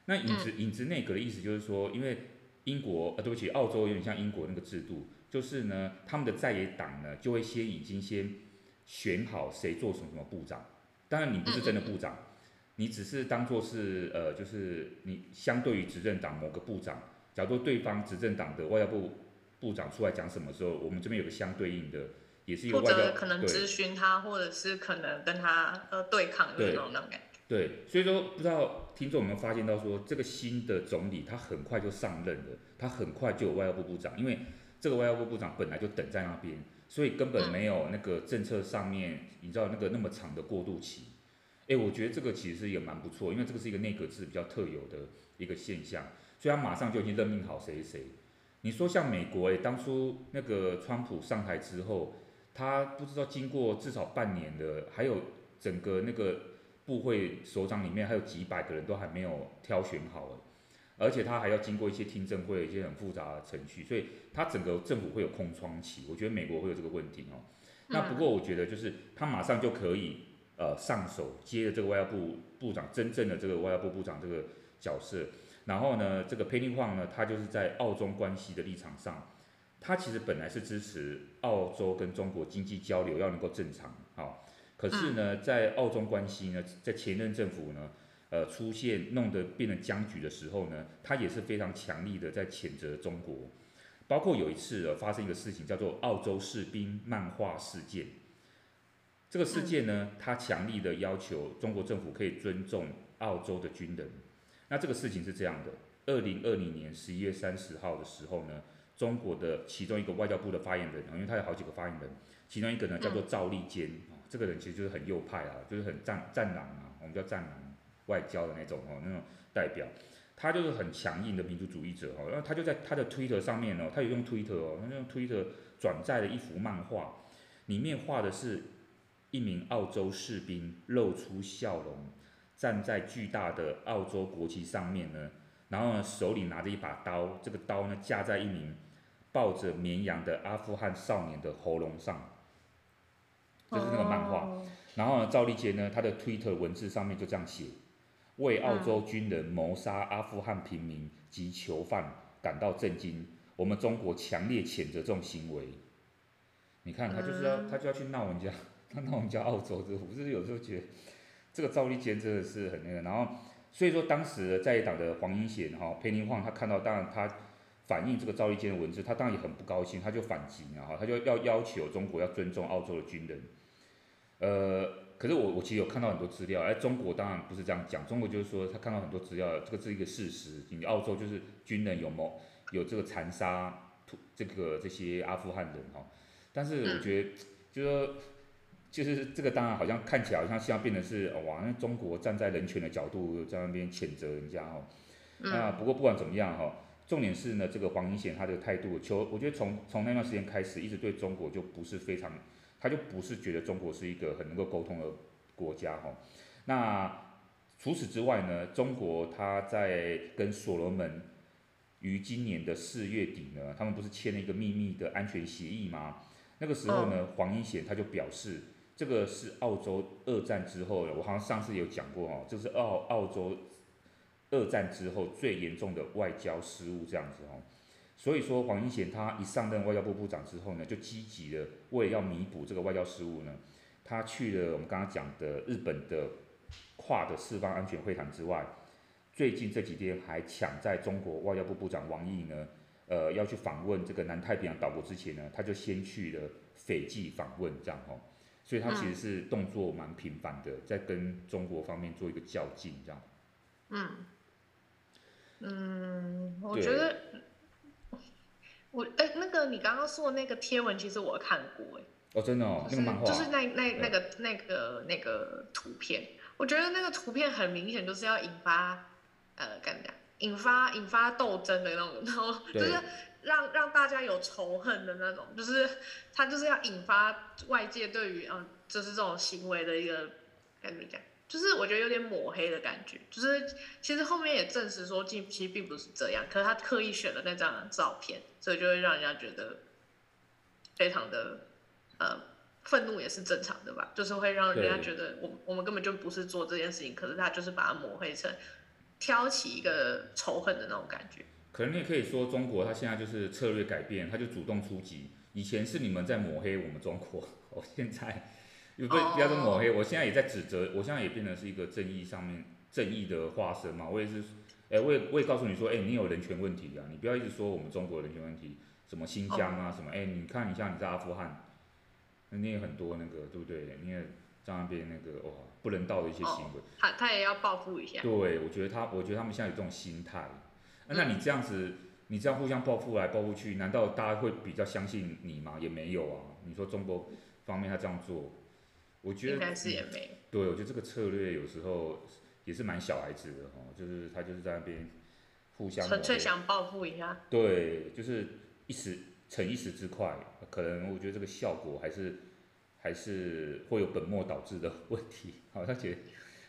那影子影子内阁的意思就是说，因为英国呃，对不起，澳洲有点像英国那个制度。就是呢，他们的在野党呢，就会先已经先选好谁做什么什么部长。当然，你不是真的部长，你只是当做是呃，就是你相对于执政党某个部长。假如说对方执政党的外交部部长出来讲什么时候，我们这边有个相对应的，也是一个外交。或者可能咨询他，或者是可能跟他呃对抗的那种那种感觉。对，所以说不知道听众有没有发现到说，这个新的总理他很快就上任了，他很快就有外交部部长，因为。这个外交部部长本来就等在那边，所以根本没有那个政策上面，你知道那个那么长的过渡期。诶，我觉得这个其实也蛮不错，因为这个是一个内阁制比较特有的一个现象，所以他马上就已经任命好谁谁。你说像美国，诶，当初那个川普上台之后，他不知道经过至少半年的，还有整个那个部会首长里面还有几百个人都还没有挑选好。而且他还要经过一些听证会，一些很复杂的程序，所以他整个政府会有空窗期。我觉得美国会有这个问题哦。那不过我觉得就是他马上就可以，呃上手接了这个外交部部长，真正的这个外交部部长这个角色。然后呢，这个 Penny Huang 呢，他就是在澳中关系的立场上，他其实本来是支持澳洲跟中国经济交流要能够正常，好，可是呢，在澳中关系呢，在前任政府呢，呃，出现弄得变成僵局的时候呢，他也是非常强力的在谴责中国。包括有一次呃发生一个事情，叫做澳洲士兵漫画事件。这个事件呢，他强力的要求中国政府可以尊重澳洲的军人。那这个事情是这样的：二零二零年十一月三十号的时候呢，中国的其中一个外交部的发言人，因为他有好几个发言人，其中一个呢叫做赵立坚，这个人其实就是很右派啊，就是很战战狼啊，我们叫战狼外交的那种哦，那种代表。他就是很强硬的民族主义者哦，然后他就在他的推特上面哦，他有用推特哦，他用推特转载了一幅漫画，里面画的是一名澳洲士兵露出笑容，站在巨大的澳洲国旗上面呢，然后呢手里拿着一把刀，这个刀呢架在一名抱着绵羊的阿富汗少年的喉咙上，就是那个漫画。然后呢赵立坚呢他的推特文字上面就这样写。为澳洲军人谋杀阿富汗平民及囚犯感到震惊，我们中国强烈谴责这种行为。你看，他就是要他就要去闹人家，他闹人家澳洲，这我是有时候觉得这个赵立坚真的是很那个。然后所以说，当时在野党的黄英贤哈裴宁晃，他看到当然他反映这个赵立坚的文字，他当然也很不高兴，他就反击，然后他就要要求中国要尊重澳洲的军人，呃。可是我我其实有看到很多资料，哎，中国当然不是这样讲，中国就是说他看到很多资料，这个是一个事实，你澳洲就是军人有谋有这个残杀这个这些阿富汗人哈，但是我觉得就是说就是这个当然好像看起来好像现在变成是哇，那中国站在人权的角度在那边谴责人家哈，那不过不管怎么样哈，重点是呢这个黄英贤他的态度，求我觉得从从那段时间开始一直对中国就不是非常。他就不是觉得中国是一个很能够沟通的国家哈，那除此之外呢，中国他在跟所罗门于今年的四月底呢，他们不是签了一个秘密的安全协议吗？那个时候呢，黄英贤他就表示，这个是澳洲二战之后，我好像上次有讲过哦，这是澳澳洲二战之后最严重的外交失误这样子哦。所以说，黄英贤他一上任外交部部长之后呢，就积极的为了要弥补这个外交失误呢，他去了我们刚刚讲的日本的跨的四方安全会谈之外，最近这几天还抢在中国外交部部长王毅呢，呃要去访问这个南太平洋岛国之前呢，他就先去了斐济访问这样吼，所以他其实是动作蛮频繁的，在跟中国方面做一个较劲这样。嗯嗯，我觉得。我哎、欸，那个你刚刚说的那个贴文，其实我看过哎。哦，真的哦，就是、那个漫画。就是那那那个那个那个图片，我觉得那个图片很明显就是要引发呃，干嘛？引发引发斗争的那种，然后就是让让大家有仇恨的那种，就是他就是要引发外界对于嗯、呃，就是这种行为的一个该怎么讲？就是我觉得有点抹黑的感觉，就是其实后面也证实说，其实并不是这样，可是他刻意选了那张照片，所以就会让人家觉得非常的呃愤怒，也是正常的吧？就是会让人家觉得我我们根本就不是做这件事情，可是他就是把它抹黑成挑起一个仇恨的那种感觉。可能你也可以说，中国他现在就是策略改变，他就主动出击。以前是你们在抹黑我们中国，哦，现在。不不要说抹黑，我现在也在指责，我现在也变成是一个正义上面正义的化身嘛。我也是，哎、欸，我也我也告诉你说，哎、欸，你有人权问题啊，你不要一直说我们中国人权问题，什么新疆啊，什么，哎、欸，你看一下你在阿富汗，你也很多那个，对不对？你也在那边那个哇，不人道的一些行为，他他也要报复一下。对，我觉得他，我觉得他们现在有这种心态、啊。那你这样子，你这样互相报复来报复去，难道大家会比较相信你吗？也没有啊。你说中国方面他这样做。我觉得应该是也没、嗯。对，我觉得这个策略有时候也是蛮小孩子的哈，就是他就是在那边互相纯粹想报复一下。对，就是一时逞一时之快，可能我觉得这个效果还是还是会有本末倒置的 问题，好，他觉得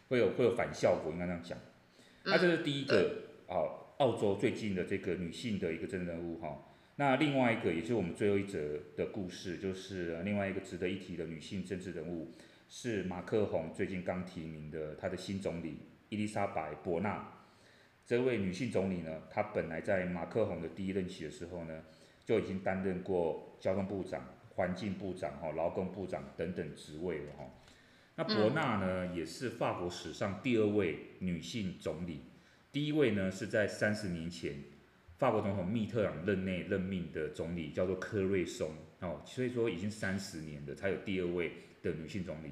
会有会有反效果，应该这样讲。那这是第一个啊、嗯，澳洲最近的这个女性的一个真人物哈。那另外一个，也是我们最后一则的故事，就是另外一个值得一提的女性政治人物，是马克宏最近刚提名的他的新总理伊丽莎白·博纳。这位女性总理呢，她本来在马克宏的第一任期的时候呢，就已经担任过交通部长、环境部长、哈劳工部长等等职位了哈。那博纳呢，也是法国史上第二位女性总理，第一位呢是在三十年前，法国总统密特朗任内任命的总理，叫做柯瑞松哦，所以说已经三十年了才有第二位的女性总理。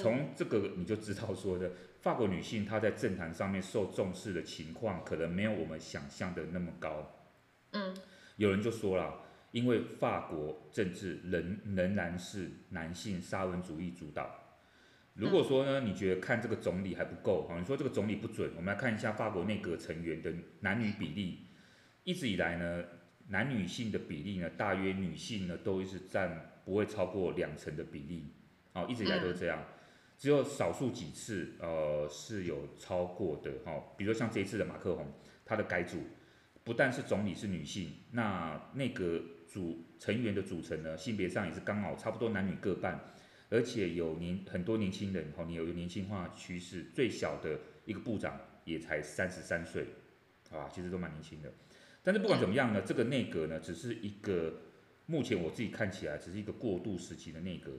从这个你就知道说的，法国女性她在政坛上面受重视的情况，可能没有我们想象的那么高。嗯，有人就说了，因为法国政治仍仍然是男性沙文主义主导。如果说呢，你觉得看这个总理还不够啊？你说这个总理不准，我们来看一下法国内阁成员的男女比例。一直以来呢，男女性的比例呢，大约女性呢都一直占不会超过两成的比例，哦，一直以来都是这样，只有少数几次呃是有超过的哦，比如说像这一次的马克宏，他的改组不但是总理是女性，那内阁组成员的组成呢，性别上也是刚好差不多男女各半。而且有年很多年轻人，吼，你有有年轻化趋势，最小的一个部长也才三十三岁，啊，其实都蛮年轻的。但是不管怎么样呢，这个内阁呢，只是一个目前我自己看起来只是一个过渡时期的内阁，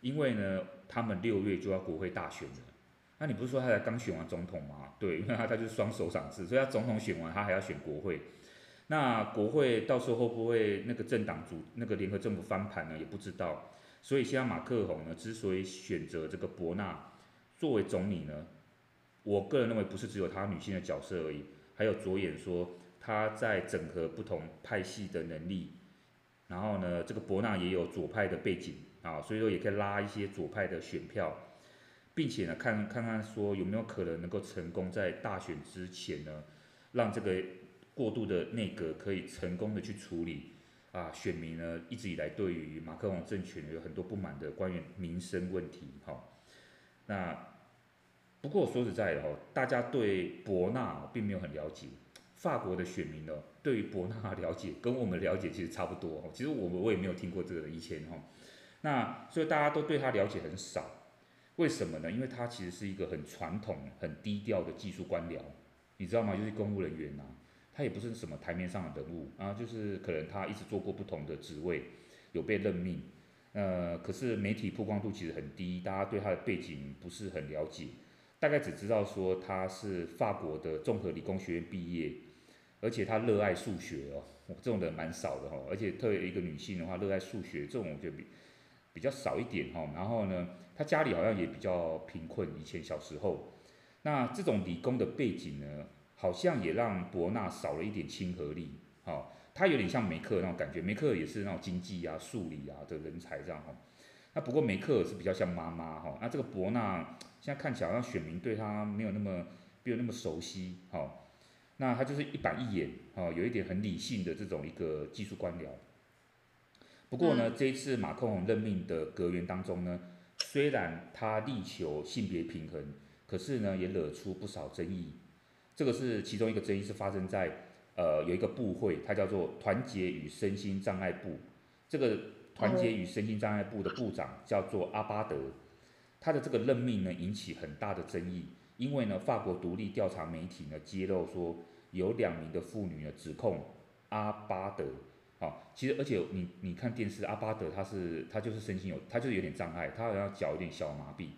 因为呢，他们六月就要国会大选了。那你不是说他才刚选完总统吗？对，因为他他就是双首长制，所以他总统选完，他还要选国会。那国会到时候会不会那个政党组那个联合政府翻盘呢？也不知道。所以现在马克宏呢，之所以选择这个博纳作为总理呢，我个人认为不是只有他女性的角色而已，还有着眼说他在整合不同派系的能力，然后呢，这个博纳也有左派的背景啊，所以说也可以拉一些左派的选票，并且呢，看看看说有没有可能能够成功在大选之前呢，让这个过渡的内阁可以成功的去处理。啊，选民呢一直以来对于马克龙政权有很多不满的关于民生问题，哈。那不过说实在的哈，大家对博纳并没有很了解。法国的选民呢，对于博纳了解跟我们了解其实差不多。其实我我也没有听过这个以前哈。那所以大家都对他了解很少。为什么呢？因为他其实是一个很传统、很低调的技术官僚，你知道吗？就是公务人员呐。他也不是什么台面上的人物啊，就是可能他一直做过不同的职位，有被任命，呃，可是媒体曝光度其实很低，大家对他的背景不是很了解，大概只知道说他是法国的综合理工学院毕业，而且他热爱数学哦，这种人蛮少的哈，而且特别一个女性的话，热爱数学这种我觉得比比较少一点哈，然后呢，他家里好像也比较贫困，以前小时候，那这种理工的背景呢？好像也让博纳少了一点亲和力，哦，他有点像梅克那种感觉，梅克也是那种经济啊、数理啊的人才这样哈。那不过梅克是比较像妈妈哈，那这个博纳现在看起来好像选民对他没有那么没有那么熟悉，哈。那他就是一板一眼，哈，有一点很理性的这种一个技术官僚。不过呢，这一次马克宏任命的阁员当中呢，虽然他力求性别平衡，可是呢也惹出不少争议。这个是其中一个争议，是发生在呃有一个部会，它叫做团结与身心障碍部。这个团结与身心障碍部的部长叫做阿巴德，他的这个任命呢引起很大的争议，因为呢法国独立调查媒体呢揭露说有两名的妇女呢指控阿巴德，啊、哦，其实而且你你看电视，阿巴德他是他就是身心有他就是有点障碍，他好像脚有点小麻痹，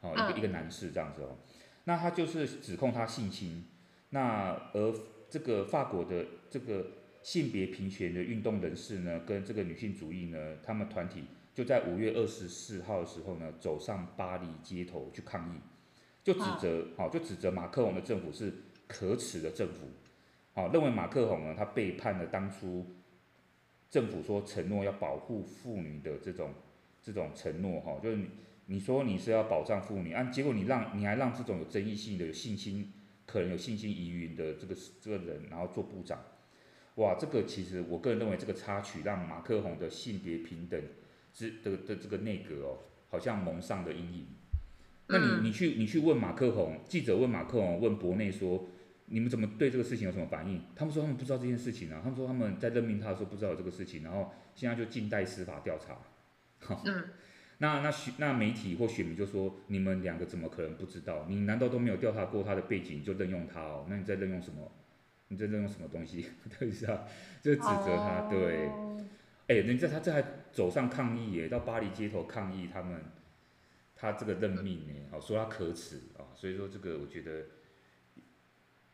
哦一个一个男士这样子哦。那他就是指控他性侵，那而这个法国的这个性别平权的运动人士呢，跟这个女性主义呢，他们团体就在五月二十四号的时候呢，走上巴黎街头去抗议，就指责，好，就指责马克宏的政府是可耻的政府，好，认为马克宏呢，他背叛了当初政府说承诺要保护妇女的这种这种承诺，哈，就是。你你说你是要保障妇女，啊，结果你让你还让这种有争议性的、有信心可能有信心疑云的这个这个人，然后做部长，哇，这个其实我个人认为这个插曲让马克宏的性别平等之的的这个内阁哦，好像蒙上了阴影。那你你去你去问马克宏，记者问马克宏问博内说，你们怎么对这个事情有什么反应？他们说他们不知道这件事情啊，他们说他们在任命他的时候不知道有这个事情，然后现在就静待司法调查。好。那那选那媒体或选民就说，你们两个怎么可能不知道？你难道都没有调查过他的背景就任用他哦？那你在任用什么？你在任用什么东西？对啊，就指责他，对。哎、欸，人家他这还走上抗议耶，到巴黎街头抗议他们，他这个任命呢，哦，说他可耻啊，所以说这个我觉得，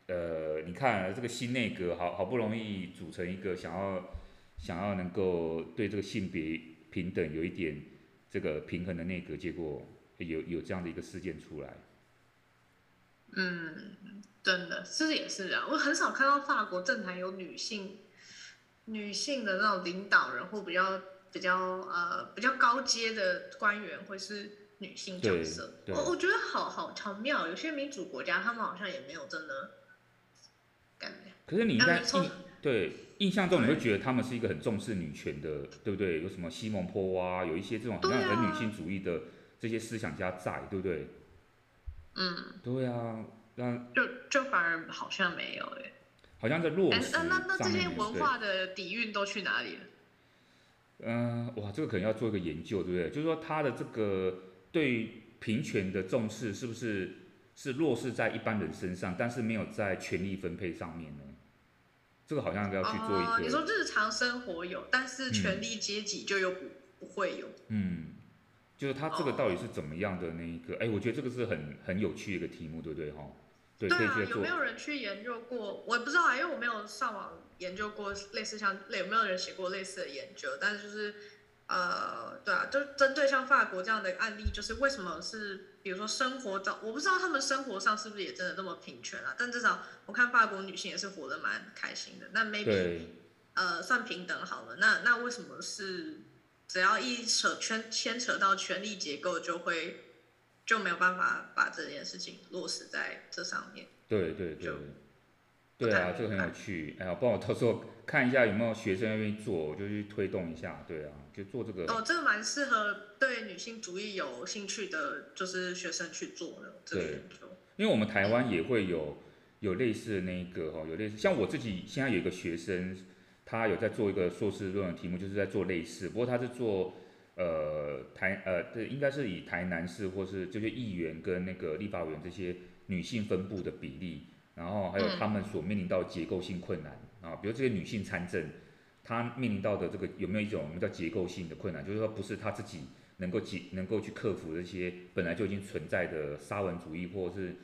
呃，你看这个新内阁好好不容易组成一个想要想要能够对这个性别平等有一点这个平衡的内阁，结果有有这样的一个事件出来。嗯，真的，其实也是啊，我很少看到法国政坛有女性。女性的那种领导人或比较比较呃比较高阶的官员会是女性角色，我我觉得好好巧妙。有些民主国家他们好像也没有真的感觉。可是你应该印对印象中你会觉得他们是一个很重视女权的，对不对？有什么西蒙波啊，有一些这种好像很女性主义的这些思想家在，对不对？嗯，对啊，那就就反而好像没有哎。好像在落实上面，那那这些文化的底蕴都去哪里了？嗯、呃，哇，这个可能要做一个研究，对不对？就是说，他的这个对平权的重视，是不是是落实在一般人身上，但是没有在权力分配上面呢？这个好像要去做一个。哦、你说日常生活有，但是权力阶级就又不、嗯、不会有。嗯，就是他这个到底是怎么样的那一个？哎、哦，我觉得这个是很很有趣的一个题目，对不对？哈。对，对啊，有没有人去研究过？我也不知道啊，因为我没有上网研究过类似像类有没有人写过类似的研究。但是就是，呃，对啊，就针对像法国这样的案例，就是为什么是比如说生活照，我不知道他们生活上是不是也真的那么平权啊？但至少我看法国女性也是活得蛮开心的。那 maybe 呃算平等好了。那那为什么是只要一扯圈牵扯到权力结构就会？就没有办法把这件事情落实在这上面。对对对，对啊，这个很有趣。哎呀，帮我到时候看一下有没有学生愿意做，我就去推动一下。对啊，就做这个。哦，这个蛮适合对女性主义有兴趣的，就是学生去做的。对，因为我们台湾也会有有类似的那一个哈，有类似像我自己现在有一个学生，他有在做一个硕士论文题目，就是在做类似，不过他是做。呃，台呃，对，应该是以台南市或是这些议员跟那个立法委员这些女性分布的比例，然后还有他们所面临到结构性困难啊，比如这些女性参政，她面临到的这个有没有一种我们叫结构性的困难，就是说不是她自己能够解能够去克服这些本来就已经存在的沙文主义或者是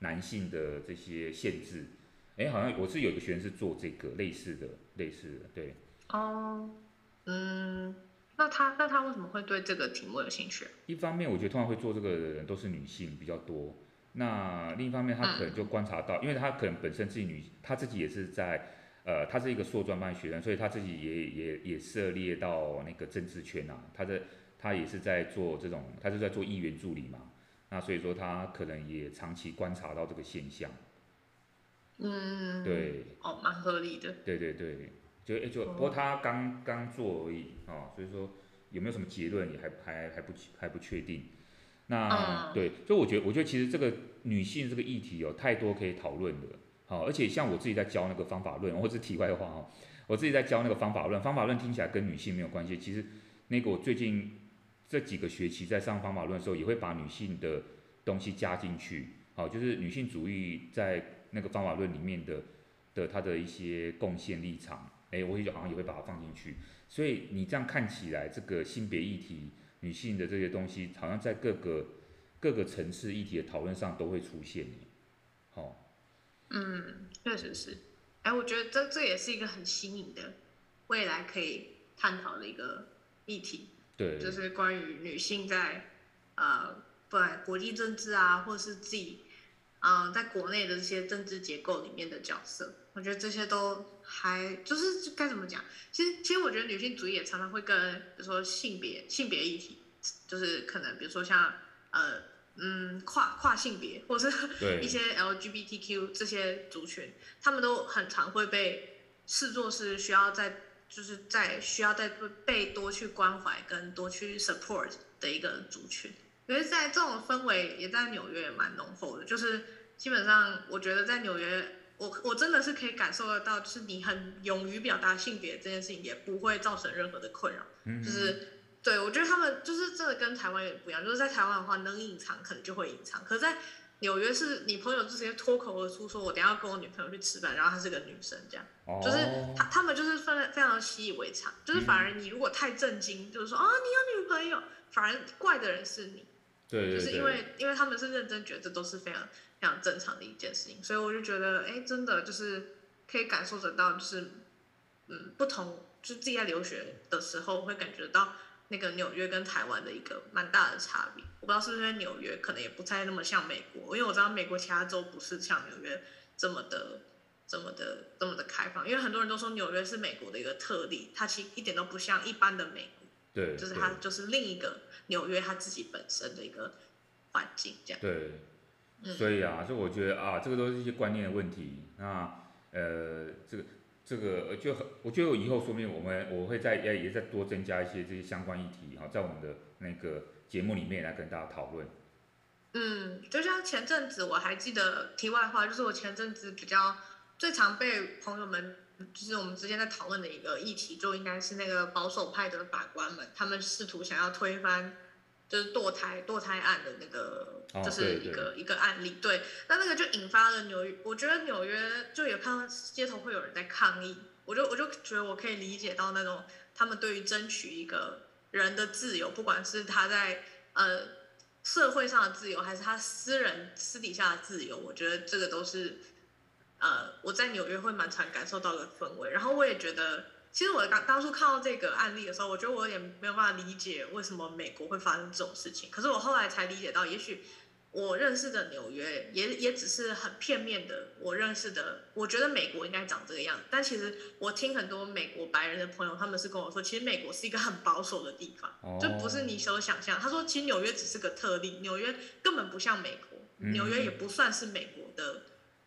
男性的这些限制，哎，好像我是有一个学员是做这个类似的类似的，对。哦，嗯。那他那他为什么会对这个题目有兴趣？一方面，我觉得通常会做这个的人都是女性比较多。那另一方面，他可能就观察到，嗯、因为他可能本身自己女，他自己也是在，呃，他是一个硕专班学生，所以他自己也也也涉猎到那个政治圈啊。他的他也是在做这种，他是在做议员助理嘛。那所以说他可能也长期观察到这个现象。嗯，对。哦，蛮合理的。对对对。就诶就，不过他刚刚做而已啊，所以说有没有什么结论也还还还不还不确定。那对，所以我觉得我觉得其实这个女性这个议题有太多可以讨论的，好，而且像我自己在教那个方法论，或者题外话哈，我自己在教那个方法论，方法论听起来跟女性没有关系，其实那个我最近这几个学期在上方法论的时候，也会把女性的东西加进去，好，就是女性主义在那个方法论里面的的它的一些贡献立场。哎，我也好像也会把它放进去，所以你这样看起来，这个性别议题、女性的这些东西，好像在各个各个层次议题的讨论上都会出现。好、哦，嗯，确实是。哎，我觉得这这也是一个很新颖的未来可以探讨的一个议题。对，就是关于女性在呃，不管国际政治啊，或者是自己啊、呃，在国内的这些政治结构里面的角色，我觉得这些都。还就是该怎么讲？其实其实我觉得女性主义也常常会跟比如说性别性别议题，就是可能比如说像呃嗯跨跨性别或者是 一些 LGBTQ 这些族群，他们都很常会被视作是需要在就是在需要在被多去关怀跟多去 support 的一个族群。因为在这种氛围也在纽约也蛮浓厚的，就是基本上我觉得在纽约。我我真的是可以感受得到，就是你很勇于表达性别这件事情，也不会造成任何的困扰。嗯，就是对，我觉得他们就是真的跟台湾有点不一样，就是在台湾的话，能隐藏可能就会隐藏，可是在纽约是你朋友直接脱口而出说，我等下要跟我女朋友去吃饭，然后她是个女生，这样，哦、就是他他们就是非非常习以为常，就是反而你如果太震惊，嗯、就是说啊你有女朋友，反而怪的人是你，对，对，对，就是因为因为他们是认真觉得都是非常非常正常的一件事情，所以我就觉得哎，真的就是可以感受得到，就是嗯不同，就自己在留学的时候会感觉到。那个纽约跟台湾的一个蛮大的差别，我不知道是不是因为纽约可能也不太那么像美国，因为我知道美国其他州不是像纽约这么的、这么的、这么的开放，因为很多人都说纽约是美国的一个特例，它其实一点都不像一般的美国，对，就是它就是另一个纽约它自己本身的一个环境这样。对，所以啊，所以我觉得啊，这个都是一些观念的问题，那呃，这个。这个就很，我觉得以后说明我们我会再也也再多增加一些这些相关议题哈，在我们的那个节目里面来跟大家讨论。嗯，就像前阵子我还记得题外话，就是我前阵子比较最常被朋友们，就是我们之间在讨论的一个议题，就应该是那个保守派的法官们，他们试图想要推翻。就是堕胎堕胎案的那个，就是一个、哦、一个案例，对，那那个就引发了纽约，我觉得纽约就有看到街头会有人在抗议，我就我就觉得我可以理解到那种他们对于争取一个人的自由，不管是他在呃社会上的自由，还是他私人私底下的自由，我觉得这个都是呃我在纽约会蛮常感受到的氛围，然后我也觉得。其实我刚当初看到这个案例的时候，我觉得我有点没有办法理解为什么美国会发生这种事情。可是我后来才理解到，也许我认识的纽约也也只是很片面的。我认识的，我觉得美国应该长这个样子。但其实我听很多美国白人的朋友，他们是跟我说，其实美国是一个很保守的地方，就不是你所想象。他说，其实纽约只是个特例，纽约根本不像美国，纽约也不算是美国的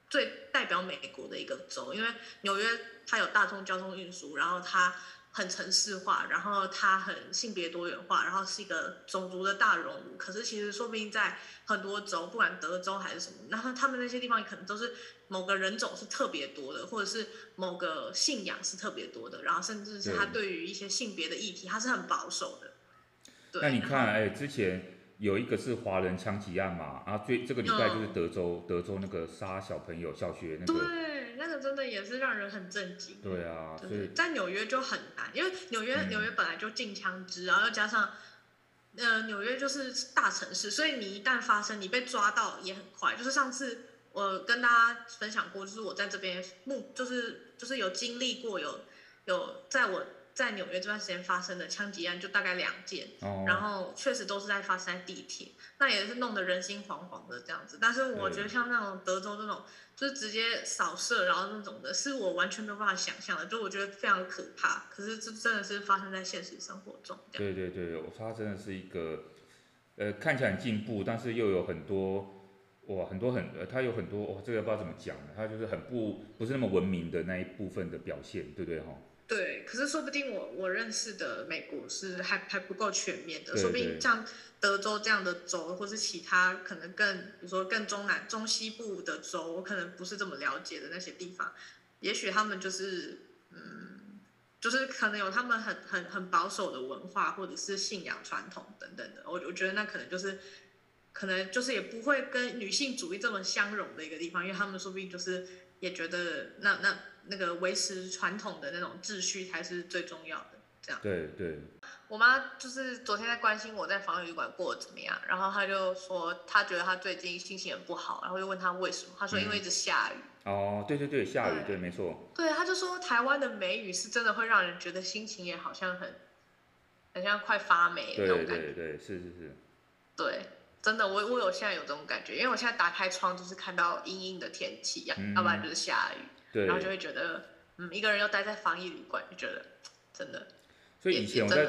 最代表美国的一个州，因为纽约。它有大众交通运输，然后它很城市化，然后它很性别多元化，然后是一个种族的大熔炉。可是其实说不定在很多州，不管德州还是什么，然后他们那些地方可能都是某个人种是特别多的，或者是某个信仰是特别多的，然后甚至是他对于一些性别的议题，他是很保守的。对。那你看，哎，之前有一个是华人枪击案嘛，然后最这个礼拜就是德州，嗯、德州那个杀小朋友小学那个。对。那个真的也是让人很震惊。对啊，所以在纽约就很难，因为纽约纽约本来就禁枪支，然后又加上，呃，纽约就是大城市，所以你一旦发生，你被抓到也很快。就是上次我跟大家分享过，就是我在这边目，就是就是有经历过有有在我。在纽约这段时间发生的枪击案就大概两件，oh. 然后确实都是在发生在地铁，那也是弄得人心惶惶的这样子。但是我觉得像那种德州这种，就是直接扫射然后那种的，是我完全没有办法想象的，就我觉得非常可怕。可是这真的是发生在现实生活中。对对对，我说它真的是一个，呃，看起来很进步，但是又有很多哇，很多很，呃，它有很多哇，这个不知道怎么讲，它就是很不不是那么文明的那一部分的表现，对不对哈？对，可是说不定我我认识的美国是还还不够全面的，说不定像德州这样的州，或是其他可能更，比如说更中南、中西部的州，我可能不是这么了解的那些地方，也许他们就是，嗯，就是可能有他们很很很保守的文化，或者是信仰传统等等的，我我觉得那可能就是，可能就是也不会跟女性主义这么相容的一个地方，因为他们说不定就是也觉得那那。那个维持传统的那种秩序才是最重要的，这样。对对。我妈就是昨天在关心我在防疫旅馆过得怎么样，然后她就说她觉得她最近心情很不好，然后就问她为什么，她说因为一直下雨。嗯、哦，对对对，下雨，对，对没错。对，她就说台湾的梅雨是真的会让人觉得心情也好像很，很像快发霉的那种感觉。对对对，是是是。对，真的，我我有现在有这种感觉，因为我现在打开窗就是看到阴阴的天气呀，嗯、要不然就是下雨。对，然后就会觉得，嗯，一个人要待在防疫旅馆，就觉得真的。所以以前我在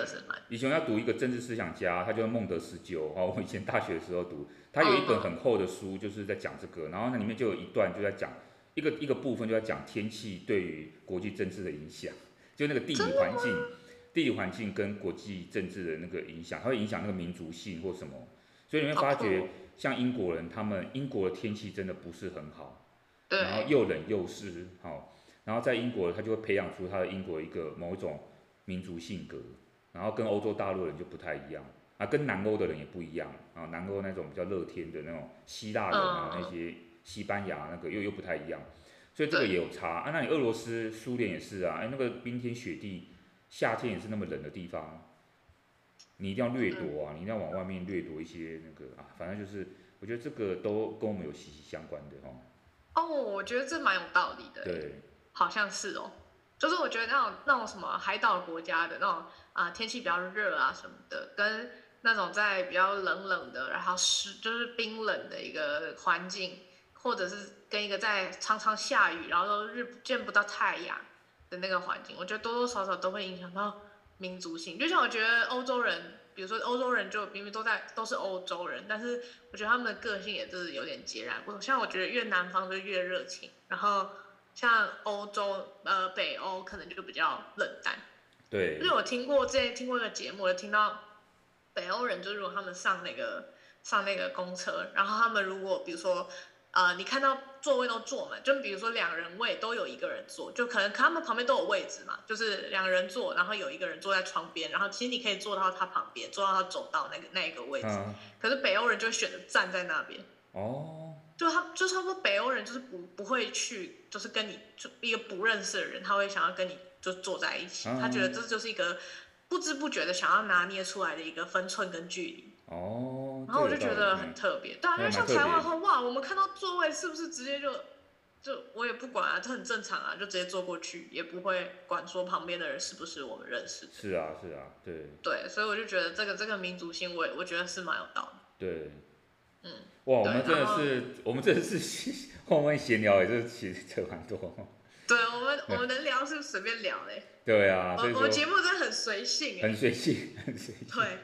以前我要读一个政治思想家，他叫孟德斯鸠哦。我以前大学的时候读，他有一本很厚的书，就是在讲这个。然后那里面就有一段就在讲一个一个部分，就在讲天气对于国际政治的影响，就那个地理环境，地理环境跟国际政治的那个影响，它会影响那个民族性或什么。所以你会发觉，像英国人，他们英国的天气真的不是很好。然后又冷又湿，好，然后在英国，他就会培养出他的英国一个某种民族性格，然后跟欧洲大陆人就不太一样，啊，跟南欧的人也不一样啊，南欧那种比较乐天的那种希腊人啊，那些西班牙那个又又不太一样，所以这个也有差啊。那你俄罗斯、苏联也是啊，哎，那个冰天雪地，夏天也是那么冷的地方，你一定要掠夺啊，你一定要往外面掠夺一些那个啊，反正就是我觉得这个都跟我们有息息相关的哈。哦，我觉得这蛮有道理的。对，好像是哦。就是我觉得那种那种什么海岛国家的那种啊、呃、天气比较热啊什么的，跟那种在比较冷冷的，然后湿就是冰冷的一个环境，或者是跟一个在常常下雨，然后都日见不到太阳的那个环境，我觉得多多少少都会影响到民族性。就像我觉得欧洲人，比如说欧洲人就明明都在都是欧洲人，但是我觉得他们的个性也是有点截然不同。像我觉得越南方就越热情，然后。像欧洲，呃，北欧可能就比较冷淡。对。因为我听过之前听过一个节目，我听到北欧人，就如果他们上那个上那个公车，然后他们如果比如说，呃，你看到座位都坐满，就比如说两人位都有一个人坐，就可能他们旁边都有位置嘛，就是两人坐，然后有一个人坐在窗边，然后其实你可以坐到他旁边，坐到他走到那个那一个位置。嗯。可是北欧人就选择站在那边。哦。就他，就差不多北欧人就是不不会去，就是跟你就一个不认识的人，他会想要跟你就坐在一起，嗯、他觉得这就是一个不知不觉的想要拿捏出来的一个分寸跟距离。哦。然后我就觉得很特别，对啊，因为像台湾的话哇，我们看到座位是不是直接就就我也不管啊，这很正常啊，就直接坐过去，也不会管说旁边的人是不是我们认识的。是啊，是啊，对。对，所以我就觉得这个这个民族性，我我觉得是蛮有道理。对。嗯，哇，我们真的是，我们真的是后面闲聊也是其实扯蛮多。对，我们我们能聊是随便聊嘞。对啊，我我们节目真的很随性，很随性，很随性。对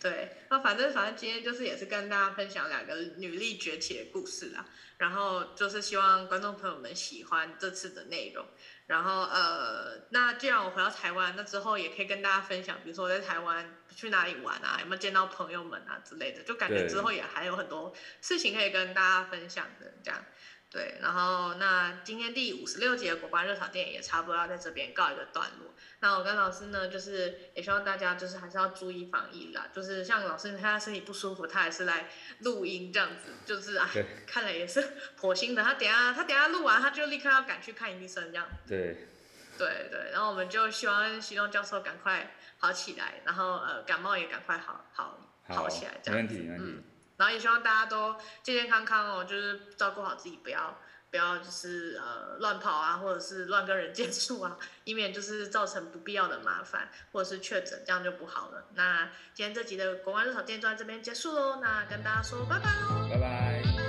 对，那反正反正今天就是也是跟大家分享两个女力崛起的故事啦，然后就是希望观众朋友们喜欢这次的内容。然后呃，那既然我回到台湾，那之后也可以跟大家分享，比如说我在台湾去哪里玩啊，有没有见到朋友们啊之类的，就感觉之后也还有很多事情可以跟大家分享的这样。对，然后那今天第五十六集的国关热炒店也差不多要在这边告一个段落。那我跟老师呢，就是也希望大家就是还是要注意防疫啦。就是像老师他身体不舒服，他还是来录音这样子，就是啊，看来也是颇辛苦的。他等下他等下录完，他就立刻要赶去看医生这样。对，对对，然后我们就希望希望教授赶快好起来，然后呃感冒也赶快好好好起来这样子。没问题，没问题。嗯，然后也希望大家都健健康康哦，就是照顾好自己，不要。不要就是呃乱跑啊，或者是乱跟人接触啊，以免就是造成不必要的麻烦，或者是确诊，这样就不好了。那今天这集的国外日常见就在这边结束喽，那跟大家说拜拜喽，拜拜。